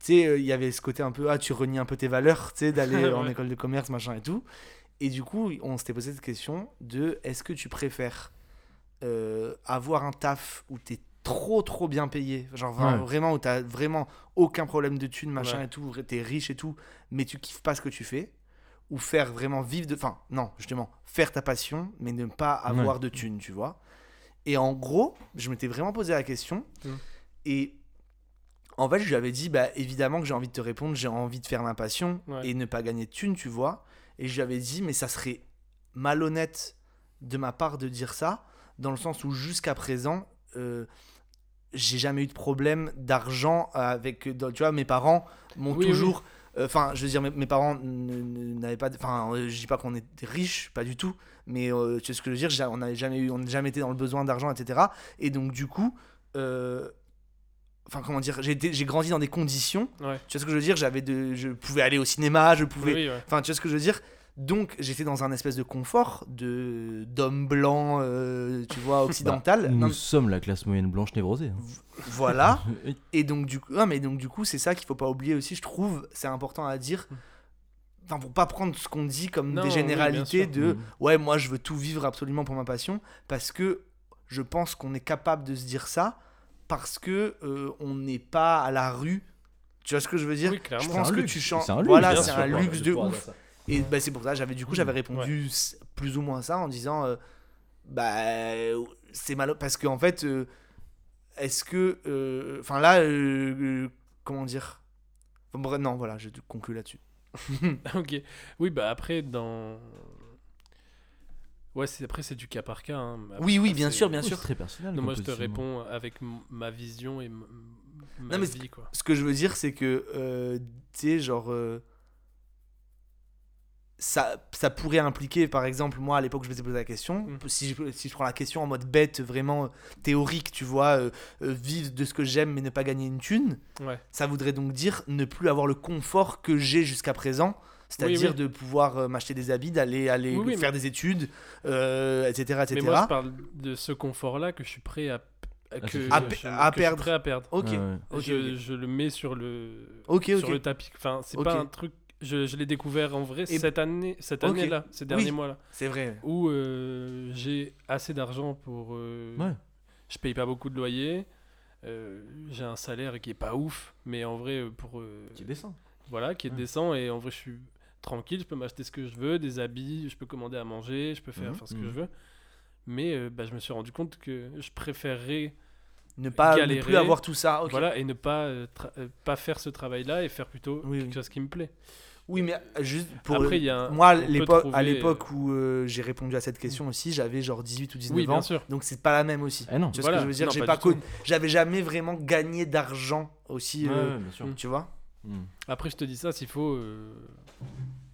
[SPEAKER 1] tu sais, il y avait ce côté un peu, ah, tu renies un peu tes valeurs, tu sais, d'aller en école de commerce, machin et tout. Et du coup, on s'était posé cette question de est-ce que tu préfères avoir un taf où t'es trop trop bien payé, genre
[SPEAKER 3] Ouais.
[SPEAKER 1] vraiment où t'as vraiment aucun problème de thunes, machin
[SPEAKER 2] Ouais.
[SPEAKER 1] et tout, t'es riche et tout, mais tu kiffes pas ce que tu fais, ou faire vraiment vivre de, enfin non justement faire ta passion, mais ne pas avoir de thunes, tu vois. Et en gros, je m'étais vraiment posé la question.
[SPEAKER 2] Mm.
[SPEAKER 1] Et en fait, je lui avais dit, bah, évidemment que j'ai envie de te répondre, j'ai envie de faire ma passion
[SPEAKER 2] Ouais.
[SPEAKER 1] et ne pas gagner de thunes, tu vois. Et je lui avais dit, mais ça serait malhonnête de ma part de dire ça, dans le sens où jusqu'à présent, euh, j'ai jamais eu de problème d'argent avec. Tu vois, mes parents m'ont
[SPEAKER 2] Oui,
[SPEAKER 1] toujours. Enfin, je veux dire, mes, mes parents n'avaient pas. Enfin, euh, je dis pas qu'on était riches, pas du tout. Mais euh, tu sais ce que je veux dire, on n'avait jamais eu, on n'a jamais été dans le besoin d'argent, etc. Et donc, du coup. euh, Enfin, comment dire, j'ai grandi dans des conditions.
[SPEAKER 2] Ouais.
[SPEAKER 1] Tu vois ce que je veux dire J'avais de, je pouvais aller au cinéma, je pouvais.
[SPEAKER 2] Oui, ouais.
[SPEAKER 1] Enfin, tu vois ce que je veux dire Donc, j'étais dans un espèce de confort de d'homme blanc, euh, tu vois, occidental.
[SPEAKER 3] Bah,
[SPEAKER 1] Non,
[SPEAKER 3] nous sommes la classe moyenne blanche névrosée. hein.
[SPEAKER 1] voilà.
[SPEAKER 3] Et-
[SPEAKER 1] donc du coup, non, mais donc du coup, c'est ça qu'il faut pas oublier aussi. Je trouve, c'est important à dire. Enfin, pour pas prendre ce qu'on dit comme
[SPEAKER 2] Non,
[SPEAKER 1] des généralités de
[SPEAKER 3] Mm.
[SPEAKER 1] ouais, moi je veux tout vivre absolument pour ma passion, parce que je pense qu'on est capable de se dire ça parce que euh, on n'est pas à la rue. Tu vois ce que je veux dire?
[SPEAKER 2] Oui, clairement.
[SPEAKER 1] Je pense que
[SPEAKER 3] luxe,
[SPEAKER 1] tu chantes.
[SPEAKER 3] c'est un luxe,
[SPEAKER 1] Voilà, un luxe de ouf. Et bah, c'est pour ça, j'avais du coup, j'avais
[SPEAKER 2] Mm,
[SPEAKER 1] répondu plus ou moins ça en disant euh, bah c'est mal parce qu'en fait euh, est-ce que euh, enfin là euh, euh, comment dire? Enfin, bref, non voilà je conclue là-dessus
[SPEAKER 2] ok. Oui, bah après, dans. Ouais, c'est- après, c'est du cas par cas. hein. Après,
[SPEAKER 1] oui oui bien sûr bien sûr
[SPEAKER 3] C'est très personnel.
[SPEAKER 2] Non, moi, je te réponds avec ma vision et ma
[SPEAKER 1] Non, mais
[SPEAKER 2] vie, quoi.
[SPEAKER 1] ce que je veux dire c'est que euh, tu sais genre euh, ça, ça pourrait impliquer, par exemple, moi à l'époque je me suis posé la question,
[SPEAKER 2] Mm.
[SPEAKER 1] si, je, si je prends la question en mode bête, vraiment euh, théorique, tu vois, euh, euh, vivre de ce que j'aime mais ne pas gagner une thune,
[SPEAKER 2] Ouais.
[SPEAKER 1] ça voudrait donc dire ne plus avoir le confort que j'ai jusqu'à présent, c'est-à-dire
[SPEAKER 2] Oui,
[SPEAKER 1] de pouvoir euh, m'acheter des habits, d'aller aller
[SPEAKER 2] Oui, oui,
[SPEAKER 1] faire des études, euh, etc. etc.
[SPEAKER 2] Mais moi, je parle de ce confort-là que je suis prêt à.
[SPEAKER 3] À
[SPEAKER 2] que
[SPEAKER 1] À
[SPEAKER 2] je- que
[SPEAKER 1] à
[SPEAKER 2] je suis
[SPEAKER 1] perdre.
[SPEAKER 2] prêt à perdre.
[SPEAKER 1] Ok,
[SPEAKER 3] ouais.
[SPEAKER 1] ok,
[SPEAKER 2] je, je le mets sur le, sur le tapis. Enfin, c'est pas un truc. Je, je l'ai découvert en vrai
[SPEAKER 1] Et-
[SPEAKER 2] cette année, cette
[SPEAKER 1] Ok.
[SPEAKER 2] année-là, ces derniers
[SPEAKER 1] Oui.
[SPEAKER 2] mois-là,
[SPEAKER 1] C'est vrai.
[SPEAKER 2] où euh, j'ai assez d'argent pour. euh,
[SPEAKER 3] Ouais.
[SPEAKER 2] Je paye pas beaucoup de loyer. euh, j'ai un salaire qui est pas ouf, mais en vrai, euh, pour.
[SPEAKER 3] Qui descend.
[SPEAKER 2] voilà, qui est
[SPEAKER 3] Ouais.
[SPEAKER 2] décent et en vrai, je suis tranquille. Je peux m'acheter ce que je veux, des habits, je peux commander à manger, je peux faire
[SPEAKER 3] Mhm.
[SPEAKER 2] enfin, ce que
[SPEAKER 3] Mhm.
[SPEAKER 2] je veux. Mais bah, je me suis rendu compte que je préférerais
[SPEAKER 1] Ne pas ne
[SPEAKER 2] Galérer.
[SPEAKER 1] plus avoir tout ça.
[SPEAKER 2] voilà et ne pas euh, pas faire ce travail-là et faire plutôt
[SPEAKER 1] Oui,
[SPEAKER 2] quelque
[SPEAKER 1] oui.
[SPEAKER 2] chose qui me plaît.
[SPEAKER 1] Oui, mais euh, juste pour.
[SPEAKER 2] Après, il y a un-
[SPEAKER 1] moi, à l'époque, à l'époque où euh, j'ai répondu à cette question aussi, j'avais genre 18 ou 19
[SPEAKER 2] Oui,
[SPEAKER 1] ans.
[SPEAKER 2] bien sûr.
[SPEAKER 1] Donc c'est pas la même aussi.
[SPEAKER 3] Eh non.
[SPEAKER 1] Tu vois
[SPEAKER 2] Voilà.
[SPEAKER 1] ce que je veux dire? J'ai
[SPEAKER 2] pas
[SPEAKER 1] J'avais jamais vraiment gagné d'argent aussi.
[SPEAKER 3] Ouais,
[SPEAKER 1] euh,
[SPEAKER 3] ouais, bien sûr.
[SPEAKER 1] Tu vois?
[SPEAKER 3] Mm.
[SPEAKER 2] Après, je te dis ça, s'il faut, euh,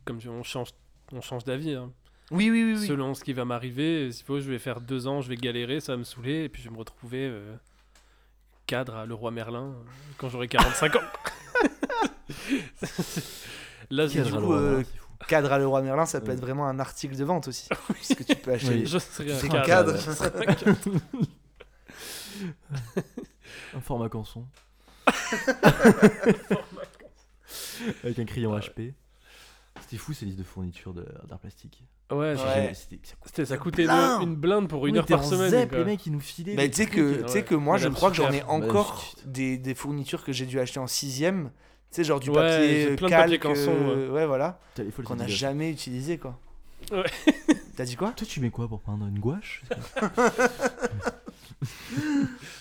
[SPEAKER 2] comme je- on change, on change d'avis. hein.
[SPEAKER 1] Oui, oui, oui. oui.
[SPEAKER 2] Selon ce qui va m'arriver, s'il faut, je vais faire deux ans, je vais galérer, ça va me saouler, et puis je vais me retrouver euh, cadre à Leroy Merlin euh, quand j'aurai 45 ans. Là,
[SPEAKER 1] du
[SPEAKER 3] à
[SPEAKER 1] coup, euh,
[SPEAKER 3] fou.
[SPEAKER 1] Cadre à Leroy Merlin, ça peut être vraiment un article de vente aussi. Parce que tu peux acheter.
[SPEAKER 3] Oui.
[SPEAKER 2] je serai un
[SPEAKER 1] C'est
[SPEAKER 2] cadre.
[SPEAKER 1] un cadre.
[SPEAKER 2] Je serai un cadre.
[SPEAKER 3] Un format canson. Avec un crayon HP. C'était fou ces listes de fournitures d'art plastique.
[SPEAKER 2] Ouais,
[SPEAKER 1] Ouais.
[SPEAKER 3] c'était- ça coûtait
[SPEAKER 2] ça une, une blinde pour une
[SPEAKER 3] Oui,
[SPEAKER 2] heure par
[SPEAKER 3] en
[SPEAKER 2] semaine.
[SPEAKER 3] zep, les mecs, ils nous filaient.
[SPEAKER 1] Tu sais que,
[SPEAKER 3] euh,
[SPEAKER 1] tu sais
[SPEAKER 2] ouais.
[SPEAKER 1] que moi, je crois que j'en ai encore
[SPEAKER 3] Super.
[SPEAKER 1] des, des fournitures que j'ai dû acheter en sixième. Tu sais, genre du
[SPEAKER 2] Ouais,
[SPEAKER 1] papier
[SPEAKER 2] plein de papier canson,
[SPEAKER 1] euh, ouais, voilà. Qu'on n'a jamais utilisé, quoi.
[SPEAKER 2] Ouais.
[SPEAKER 1] T'as dit quoi?
[SPEAKER 3] Toi, tu mets quoi pour peindre une gouache?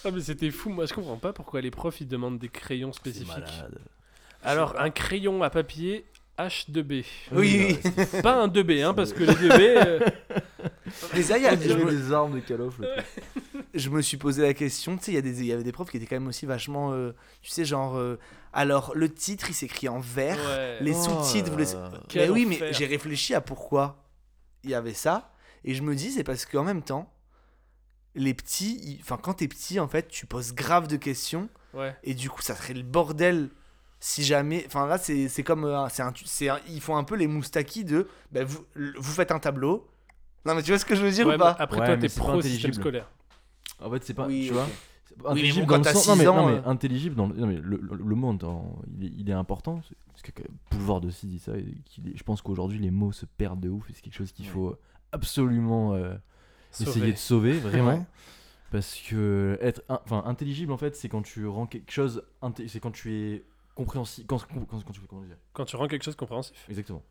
[SPEAKER 2] Ah, mais c'était fou, moi je comprends pas pourquoi les profs ils demandent des crayons
[SPEAKER 3] C'est
[SPEAKER 2] spécifiques.
[SPEAKER 3] malade.
[SPEAKER 2] Alors, un crayon à papier H2B.
[SPEAKER 1] Oui, oui.
[SPEAKER 2] Pas un 2B, hein, parce que les 2B. euh,
[SPEAKER 1] Mais ça, y a-
[SPEAKER 3] On
[SPEAKER 1] je, me,
[SPEAKER 3] des armes de Call
[SPEAKER 1] je me suis posé la question. Tu sais, il y, a des- il y avait des profs qui étaient quand même aussi vachement. euh, tu sais, genre. euh, alors, le titre, il s'écrit en vert.
[SPEAKER 2] ouais.
[SPEAKER 1] Les
[SPEAKER 3] Oh
[SPEAKER 1] sous-titres, vous les. Mais oui, mais j'ai réfléchi à pourquoi il y avait ça. Et je me dis, c'est parce qu'en même temps, les petits. ils- Enfin, quand t'es petit, en fait, tu poses grave de questions.
[SPEAKER 2] Ouais.
[SPEAKER 1] Et du coup, ça serait le bordel si jamais. Enfin, là, c'est c'est comme. euh, c'est un, c'est un- ils font un peu les moustakis de. bah, vous, vous faites un tableau. Non, mais tu vois ce que je veux dire
[SPEAKER 2] Ouais,
[SPEAKER 1] ou pas
[SPEAKER 2] après,
[SPEAKER 3] Ouais,
[SPEAKER 2] toi, t'es pro système
[SPEAKER 3] intelligible.
[SPEAKER 2] scolaire.
[SPEAKER 3] En fait, c'est pas.
[SPEAKER 1] Oui,
[SPEAKER 3] tu vois
[SPEAKER 1] Oui, mais
[SPEAKER 3] Intelligible
[SPEAKER 1] bon,
[SPEAKER 3] dans
[SPEAKER 1] quand
[SPEAKER 3] le sens. Non, mais,
[SPEAKER 1] ans,
[SPEAKER 3] non, mais
[SPEAKER 1] euh.
[SPEAKER 3] intelligible dans le. Non, mais le, le, le mot, attends, il, est, il est important. Parce que Boulevard aussi dit ça. et je pense qu'aujourd'hui, les mots se perdent de ouf. C'est quelque chose qu'il
[SPEAKER 1] Ouais.
[SPEAKER 3] faut absolument euh, essayer de sauver, vraiment.
[SPEAKER 1] Ouais.
[SPEAKER 3] Parce que être in- enfin intelligible en fait c'est quand tu rends quelque chose c'est quand tu es compréhensible quand, quand, quand tu dire?
[SPEAKER 2] Quand tu rends quelque chose compréhensif.
[SPEAKER 3] exactement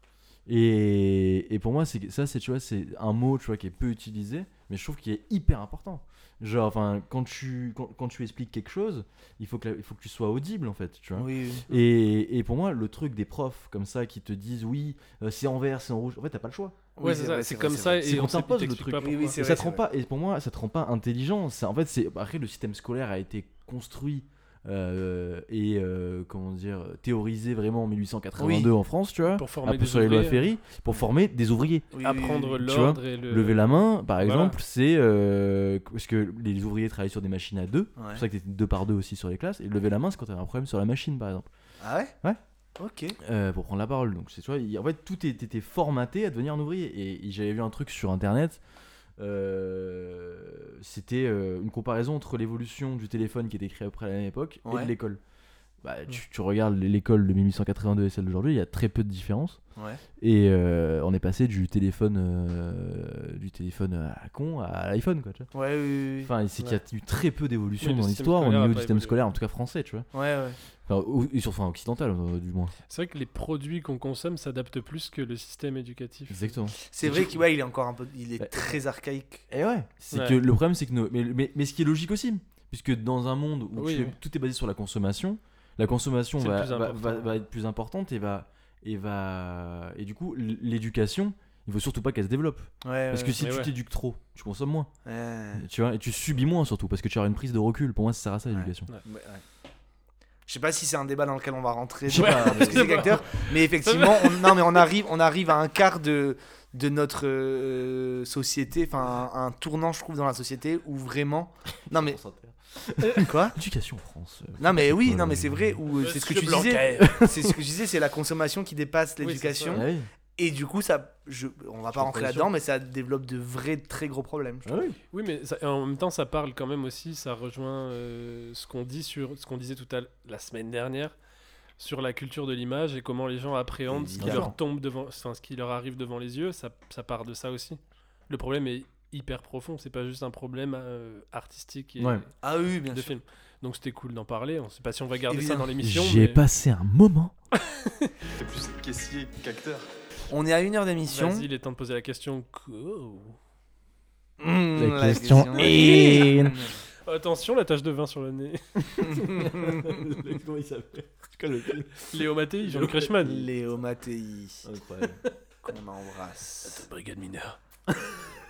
[SPEAKER 3] Et, et pour moi, c'est ça, c'est tu vois, c'est un mot, tu vois, qui est peu utilisé, mais je trouve qu'il est hyper important. Genre, enfin, quand tu, quand, quand tu expliques quelque chose, il faut que, la- il faut que tu sois audible, en fait, tu vois.
[SPEAKER 1] Oui, oui.
[SPEAKER 3] Et, et pour moi, le truc des profs comme ça qui te disent oui, euh, c'est en vert, c'est en rouge, en fait, t'as pas le choix.
[SPEAKER 2] Ouais,
[SPEAKER 1] Oui,
[SPEAKER 2] c'est
[SPEAKER 1] c'est
[SPEAKER 2] ça, comme ça et on
[SPEAKER 3] t'impose le truc.
[SPEAKER 2] pas
[SPEAKER 1] Oui,
[SPEAKER 2] pourquoi.
[SPEAKER 1] oui, c'est
[SPEAKER 3] Et
[SPEAKER 1] vrai,
[SPEAKER 3] ça te rend pas, et pour moi, ça te rend pas intelligent. Ça, en fait, c'est après le système scolaire a été construit euh, et euh, comment dire théorisé vraiment en 1882 en France, tu vois,
[SPEAKER 2] Pour former
[SPEAKER 3] un peu
[SPEAKER 2] des
[SPEAKER 3] sur les lois
[SPEAKER 2] ouvriers.
[SPEAKER 3] Ferry, pour former des ouvriers.
[SPEAKER 1] Oui, oui,
[SPEAKER 2] Apprendre
[SPEAKER 1] oui.
[SPEAKER 3] Tu vois,
[SPEAKER 2] l'ordre et le.
[SPEAKER 3] Lever la main, par
[SPEAKER 2] Voilà.
[SPEAKER 3] exemple, c'est euh, parce que les ouvriers travaillent sur des machines à deux. C'est pour ça que t'étais deux par deux aussi sur les classes. Et lever la main, c'est quand t'avais un problème sur la machine, par exemple.
[SPEAKER 1] Ah ouais?
[SPEAKER 3] Ouais.
[SPEAKER 1] Ok.
[SPEAKER 3] Euh, pour prendre la parole. Donc, c'est, tu vois, en fait, tout était formaté à devenir un ouvrier. Et, et j'avais vu un truc sur internet. Euh, c'était euh, une comparaison entre l'évolution du téléphone qui était créé après la même époque et de l'école. Bah, tu, tu regardes l'école de 1882 et celle d'aujourd'hui, il y a très peu de différence.
[SPEAKER 1] Ouais.
[SPEAKER 3] Et euh, on est passé du téléphone, euh, du téléphone à con à l'iPhone, quoi. Tu vois.
[SPEAKER 1] Ouais, oui, oui, oui.
[SPEAKER 3] Enfin, c'est qu'il y a eu très peu d'évolution dans l'histoire au niveau du système scolaire, en tout cas français, tu vois.
[SPEAKER 1] Ouais, ouais.
[SPEAKER 3] Ou- et sur, enfin, occidental, euh, du moins.
[SPEAKER 2] C'est vrai que les produits qu'on consomme s'adaptent plus que le système éducatif.
[SPEAKER 3] Exactement.
[SPEAKER 1] C'est vrai qu'il ouais, il est encore un peu. Il est
[SPEAKER 3] Bah,
[SPEAKER 1] très archaïque.
[SPEAKER 3] Et ouais, c'est
[SPEAKER 2] Ouais.
[SPEAKER 3] que le problème, c'est que nos- mais, mais, mais ce qui est logique aussi, puisque dans un monde où
[SPEAKER 2] Oui,
[SPEAKER 3] tu fais-
[SPEAKER 2] oui.
[SPEAKER 3] tout est basé sur la consommation, la consommation va, va,
[SPEAKER 2] important.
[SPEAKER 3] va- va être plus importante et va et va et du coup l'éducation, il faut surtout pas qu'elle se développe,
[SPEAKER 1] Ouais,
[SPEAKER 3] parce
[SPEAKER 1] ouais.
[SPEAKER 3] que si tu
[SPEAKER 2] ouais.
[SPEAKER 3] t'éduques trop, tu consommes moins,
[SPEAKER 1] Ouais.
[SPEAKER 3] tu vois, et tu subis moins surtout, parce que tu auras une prise de recul. Pour moi, ça sert à ça l'éducation.
[SPEAKER 1] Je sais pas si c'est un débat dans lequel on va rentrer.
[SPEAKER 3] Je sais pas,
[SPEAKER 1] parce que c'est acteur, mais effectivement, on, non, mais on arrive, on arrive à un quart de de notre euh, société, enfin un, un tournant, je trouve, dans la société où vraiment. Non mais quoi?
[SPEAKER 3] L'éducation en France. euh,
[SPEAKER 1] Non mais oui,
[SPEAKER 3] euh,
[SPEAKER 1] non mais c'est vrai. Où euh, c'est ce que tu disais. C'est ce que je disais, c'est la consommation qui dépasse l'éducation.
[SPEAKER 3] Ah oui.
[SPEAKER 1] Et du coup, ça, je, on va pas rentrer là-dedans, mais ça développe de vrais très gros problèmes. je
[SPEAKER 3] Ah oui.
[SPEAKER 2] Oui, mais ça- en même temps, ça parle quand même aussi, ça rejoint euh, ce qu'on dit sur ce qu'on disait tout à la semaine dernière sur la culture de l'image et comment les gens appréhendent ce qui leur tombe devant, enfin, ce qui leur arrive devant les yeux. Ça, ça part de ça aussi. Le problème est hyper profond. C'est pas juste un problème euh, artistique et
[SPEAKER 3] Ouais.
[SPEAKER 1] Ah oui, bien
[SPEAKER 2] de
[SPEAKER 1] sûr.
[SPEAKER 2] film. Donc c'était cool d'en parler. On sait pas si on va garder ça dans l'émission.
[SPEAKER 3] J'ai
[SPEAKER 2] mais-
[SPEAKER 3] passé un moment.
[SPEAKER 6] T'es plus caissier qu'acteur.
[SPEAKER 1] On est à une heure d'émission.
[SPEAKER 2] Vas-y, il est temps de poser la question. Oh.
[SPEAKER 1] Mmh,
[SPEAKER 3] La question est-
[SPEAKER 2] Attention, la tache de vin sur le nez.
[SPEAKER 3] Comment il s'appelle
[SPEAKER 2] Léo Mattei, Jean Creshman.
[SPEAKER 1] Léo Mattei,
[SPEAKER 3] Incroyable.
[SPEAKER 1] qu'on embrasse.
[SPEAKER 2] Brigade mineur.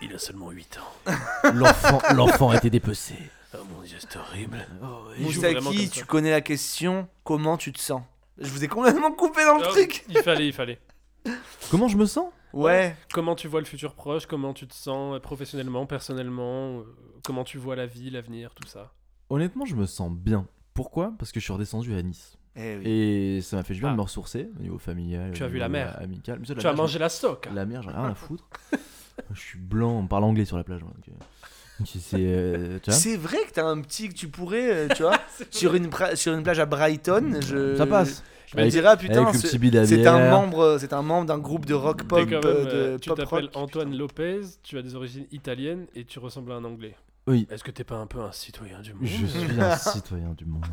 [SPEAKER 2] Il a seulement 8 ans.
[SPEAKER 3] L'enfant, l'enfant a été dépecé.
[SPEAKER 2] Oh mon dieu, c'est horrible.
[SPEAKER 1] Moussaki,
[SPEAKER 2] comme
[SPEAKER 1] tu connais la question. Comment tu te sens? Je vous ai complètement coupé dans le truc.
[SPEAKER 2] Il fallait, il fallait.
[SPEAKER 3] Comment je me sens?
[SPEAKER 1] Ouais.
[SPEAKER 2] Comment tu vois le futur proche? Comment tu te sens euh, professionnellement, personnellement? Euh, Comment tu vois la vie, l'avenir, tout ça?
[SPEAKER 3] Honnêtement, je me sens bien. Pourquoi? Parce que je suis redescendu à Nice.
[SPEAKER 1] Eh oui.
[SPEAKER 3] Et ça m'a fait du bien
[SPEAKER 2] Ah.
[SPEAKER 3] de me ressourcer au niveau familial.
[SPEAKER 2] Tu as vu la mer
[SPEAKER 3] Amical. Mais ça, la
[SPEAKER 2] Tu as mangé la stock
[SPEAKER 3] La mer, j'en ai rien à foutre. je suis blanc, on parle anglais sur la plage. donc, euh, donc c'est, euh,
[SPEAKER 1] vrai que t'as un petit que tu pourrais, euh, tu vois, sur une, pra- sur une plage à Brighton. Je...
[SPEAKER 3] Ça passe.
[SPEAKER 1] Je me
[SPEAKER 3] Avec-
[SPEAKER 1] ah, putain,
[SPEAKER 3] avec le à
[SPEAKER 1] c'est un
[SPEAKER 3] bière.
[SPEAKER 1] membre, c'est un membre d'un groupe de rock pop,
[SPEAKER 2] T'es quand même,
[SPEAKER 1] euh,
[SPEAKER 2] euh,
[SPEAKER 1] de
[SPEAKER 2] tu
[SPEAKER 1] pop
[SPEAKER 2] t'appelles
[SPEAKER 1] rock.
[SPEAKER 2] Antoine Lopez, tu as des origines italiennes et tu ressembles à un anglais.
[SPEAKER 3] Oui.
[SPEAKER 2] Est-ce que t'es pas un peu un citoyen du monde?
[SPEAKER 3] Je suis un citoyen du monde.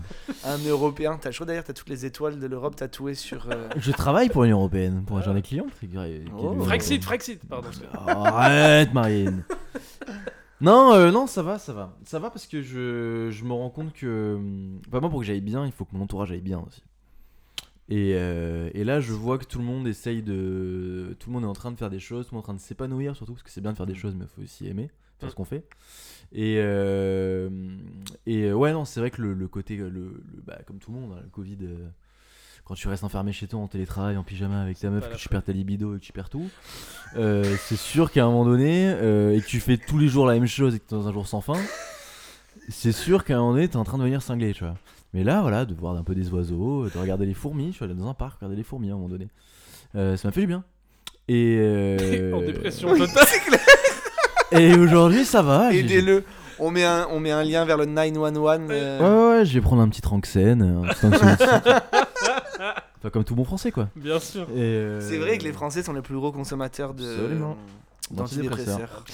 [SPEAKER 1] Un Européen. T'as chaud d'ailleurs, t'as toutes les étoiles de l'Europe tatouées sur. euh,
[SPEAKER 3] Je travaille pour l'Union Européenne, pour un genre des clients. très gra- qui est
[SPEAKER 1] Oh.
[SPEAKER 2] Frexit, Frexit, pardon.
[SPEAKER 3] Arrête, Marine. non, euh, non, ça va, ça va. Ça va parce que je, je me rends compte que. Enfin, moi, pour que j'aille bien, il faut que mon entourage aille bien aussi. Et, euh, et là, je vois que tout le monde essaye de. Tout le monde est en train de faire des choses, tout le monde est en train de s'épanouir, surtout parce que c'est bien de faire des choses, mais il faut aussi aimer faire
[SPEAKER 2] Mm.
[SPEAKER 3] ce qu'on fait. Et, euh, et ouais, non, c'est vrai que le, le côté. Le, le- bah, comme tout le monde, hein, le Covid. euh, quand tu restes enfermé chez toi en télétravail, en pyjama avec ta meuf, que tu perds ta libido et que tu perds tout, c'est sûr qu'à un moment donné, et que tu fais tous les jours la même chose et que tu es dans un jour sans fin, c'est sûr qu'à un moment donné, tu es en train de devenir cinglé, tu vois. Mais là, voilà, de voir un peu des oiseaux, de regarder les fourmis, je suis allé dans un parc, regarder les fourmis à un moment donné. Euh, ça m'a fait du bien. Et, euh,
[SPEAKER 2] en dépression totale.
[SPEAKER 3] Et aujourd'hui, ça va. j'ai-
[SPEAKER 1] Aidez-le. On met, un, on met un lien vers le 911. euh,
[SPEAKER 3] Ouais, ouais, je vais prendre un petit tranxène, un petit anxiolytique. Enfin, comme tout bon français, quoi.
[SPEAKER 2] Bien sûr.
[SPEAKER 3] Et, euh,
[SPEAKER 1] C'est vrai que les Français sont les plus gros consommateurs de
[SPEAKER 3] Absolument.
[SPEAKER 1] D'antidépresseurs.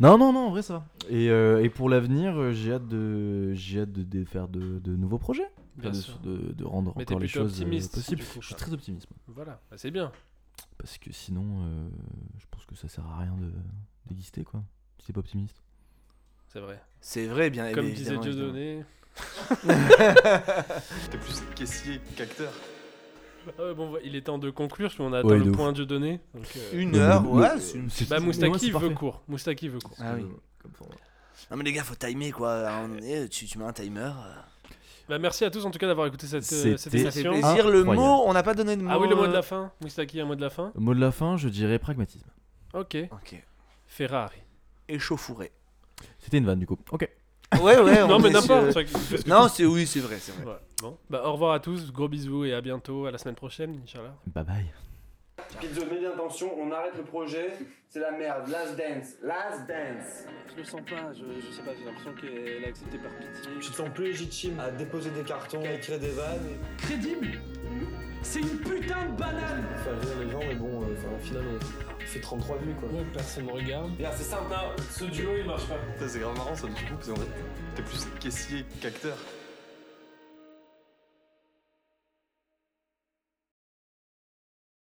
[SPEAKER 3] Non, non, non, en vrai, ça va. Et, euh, et pour l'avenir, euh, j'ai hâte de, j'ai hâte de, de faire de, de nouveaux projets,
[SPEAKER 2] Bien
[SPEAKER 3] de,
[SPEAKER 2] sûr.
[SPEAKER 3] de, de rendre
[SPEAKER 2] Mais t'es
[SPEAKER 3] encore les choses euh,
[SPEAKER 2] optimiste,
[SPEAKER 3] possibles.
[SPEAKER 2] coup,
[SPEAKER 3] je suis très optimiste. moi.
[SPEAKER 2] Voilà, bah, c'est bien.
[SPEAKER 3] Parce que sinon, euh, je pense que ça sert à rien de- d'exister, quoi. Si t'es pas optimiste.
[SPEAKER 2] C'est vrai.
[SPEAKER 1] C'est vrai, bien
[SPEAKER 2] Comme disait. Dieudonné.
[SPEAKER 6] T'es plus caissier qu'acteur.
[SPEAKER 2] Ah ouais, bon, il est temps de conclure, parce qu'on a atteint
[SPEAKER 3] Ouais,
[SPEAKER 2] le
[SPEAKER 3] de ouf.
[SPEAKER 2] point Dieudonné. Donc, euh,
[SPEAKER 1] Une
[SPEAKER 3] Le-
[SPEAKER 1] heure,
[SPEAKER 3] le-
[SPEAKER 1] ouais.
[SPEAKER 3] le-
[SPEAKER 1] c'est une-
[SPEAKER 3] c'est-
[SPEAKER 2] Bah, Moustaki
[SPEAKER 3] c'est
[SPEAKER 2] veut
[SPEAKER 3] parfait.
[SPEAKER 2] court. Moustaki veut court.
[SPEAKER 1] Ah oui.
[SPEAKER 6] Comme ouais.
[SPEAKER 1] Non mais les gars, faut timer quoi. À un moment donné, tu, tu mets un timer. euh.
[SPEAKER 2] Bah, merci à tous en tout cas d'avoir écouté cette, euh, cette
[SPEAKER 3] C'était-
[SPEAKER 1] Ça fait
[SPEAKER 2] émission.
[SPEAKER 1] plaisir. Le
[SPEAKER 3] Incroyable.
[SPEAKER 1] mot, on n'a pas donné de mot.
[SPEAKER 2] Ah oui, le mot de
[SPEAKER 1] euh,
[SPEAKER 2] la fin. Moustaki, un mot de la fin.
[SPEAKER 3] Mot de la fin, je dirais pragmatisme.
[SPEAKER 2] Ok.
[SPEAKER 1] Ok.
[SPEAKER 2] Ferrari.
[SPEAKER 1] Échauffouré.
[SPEAKER 3] C'était une vanne, du coup. Ok.
[SPEAKER 1] Ouais, ouais.
[SPEAKER 2] non,
[SPEAKER 1] on
[SPEAKER 2] mais n'importe. que-
[SPEAKER 1] Non, c'est oui, c'est vrai, c'est vrai.
[SPEAKER 2] Ouais, Bon. Bah, au revoir à tous. Gros bisous et à bientôt. À la semaine prochaine, Inch'Allah.
[SPEAKER 3] Bye bye.
[SPEAKER 4] Pizzo, mets bien attention, on arrête le projet. C'est la merde. Last dance. Last dance.
[SPEAKER 8] Je le sens pas, je, je sais pas, j'ai l'impression qu'elle a accepté par pitié.
[SPEAKER 9] Tu te sens plus légitime à déposer des cartons, à écrire des vannes.
[SPEAKER 5] Crédible C'est une putain de banane
[SPEAKER 9] Faire rire les gens, mais bon, euh, enfin, au final, on fait 33 vues quoi.
[SPEAKER 8] personne ne regarde.
[SPEAKER 4] Bien, c'est simple.
[SPEAKER 2] Ce duo il marche pas.
[SPEAKER 6] C'est grave marrant ça du coup, parce qu'en fait, t'es plus caissier qu'acteur.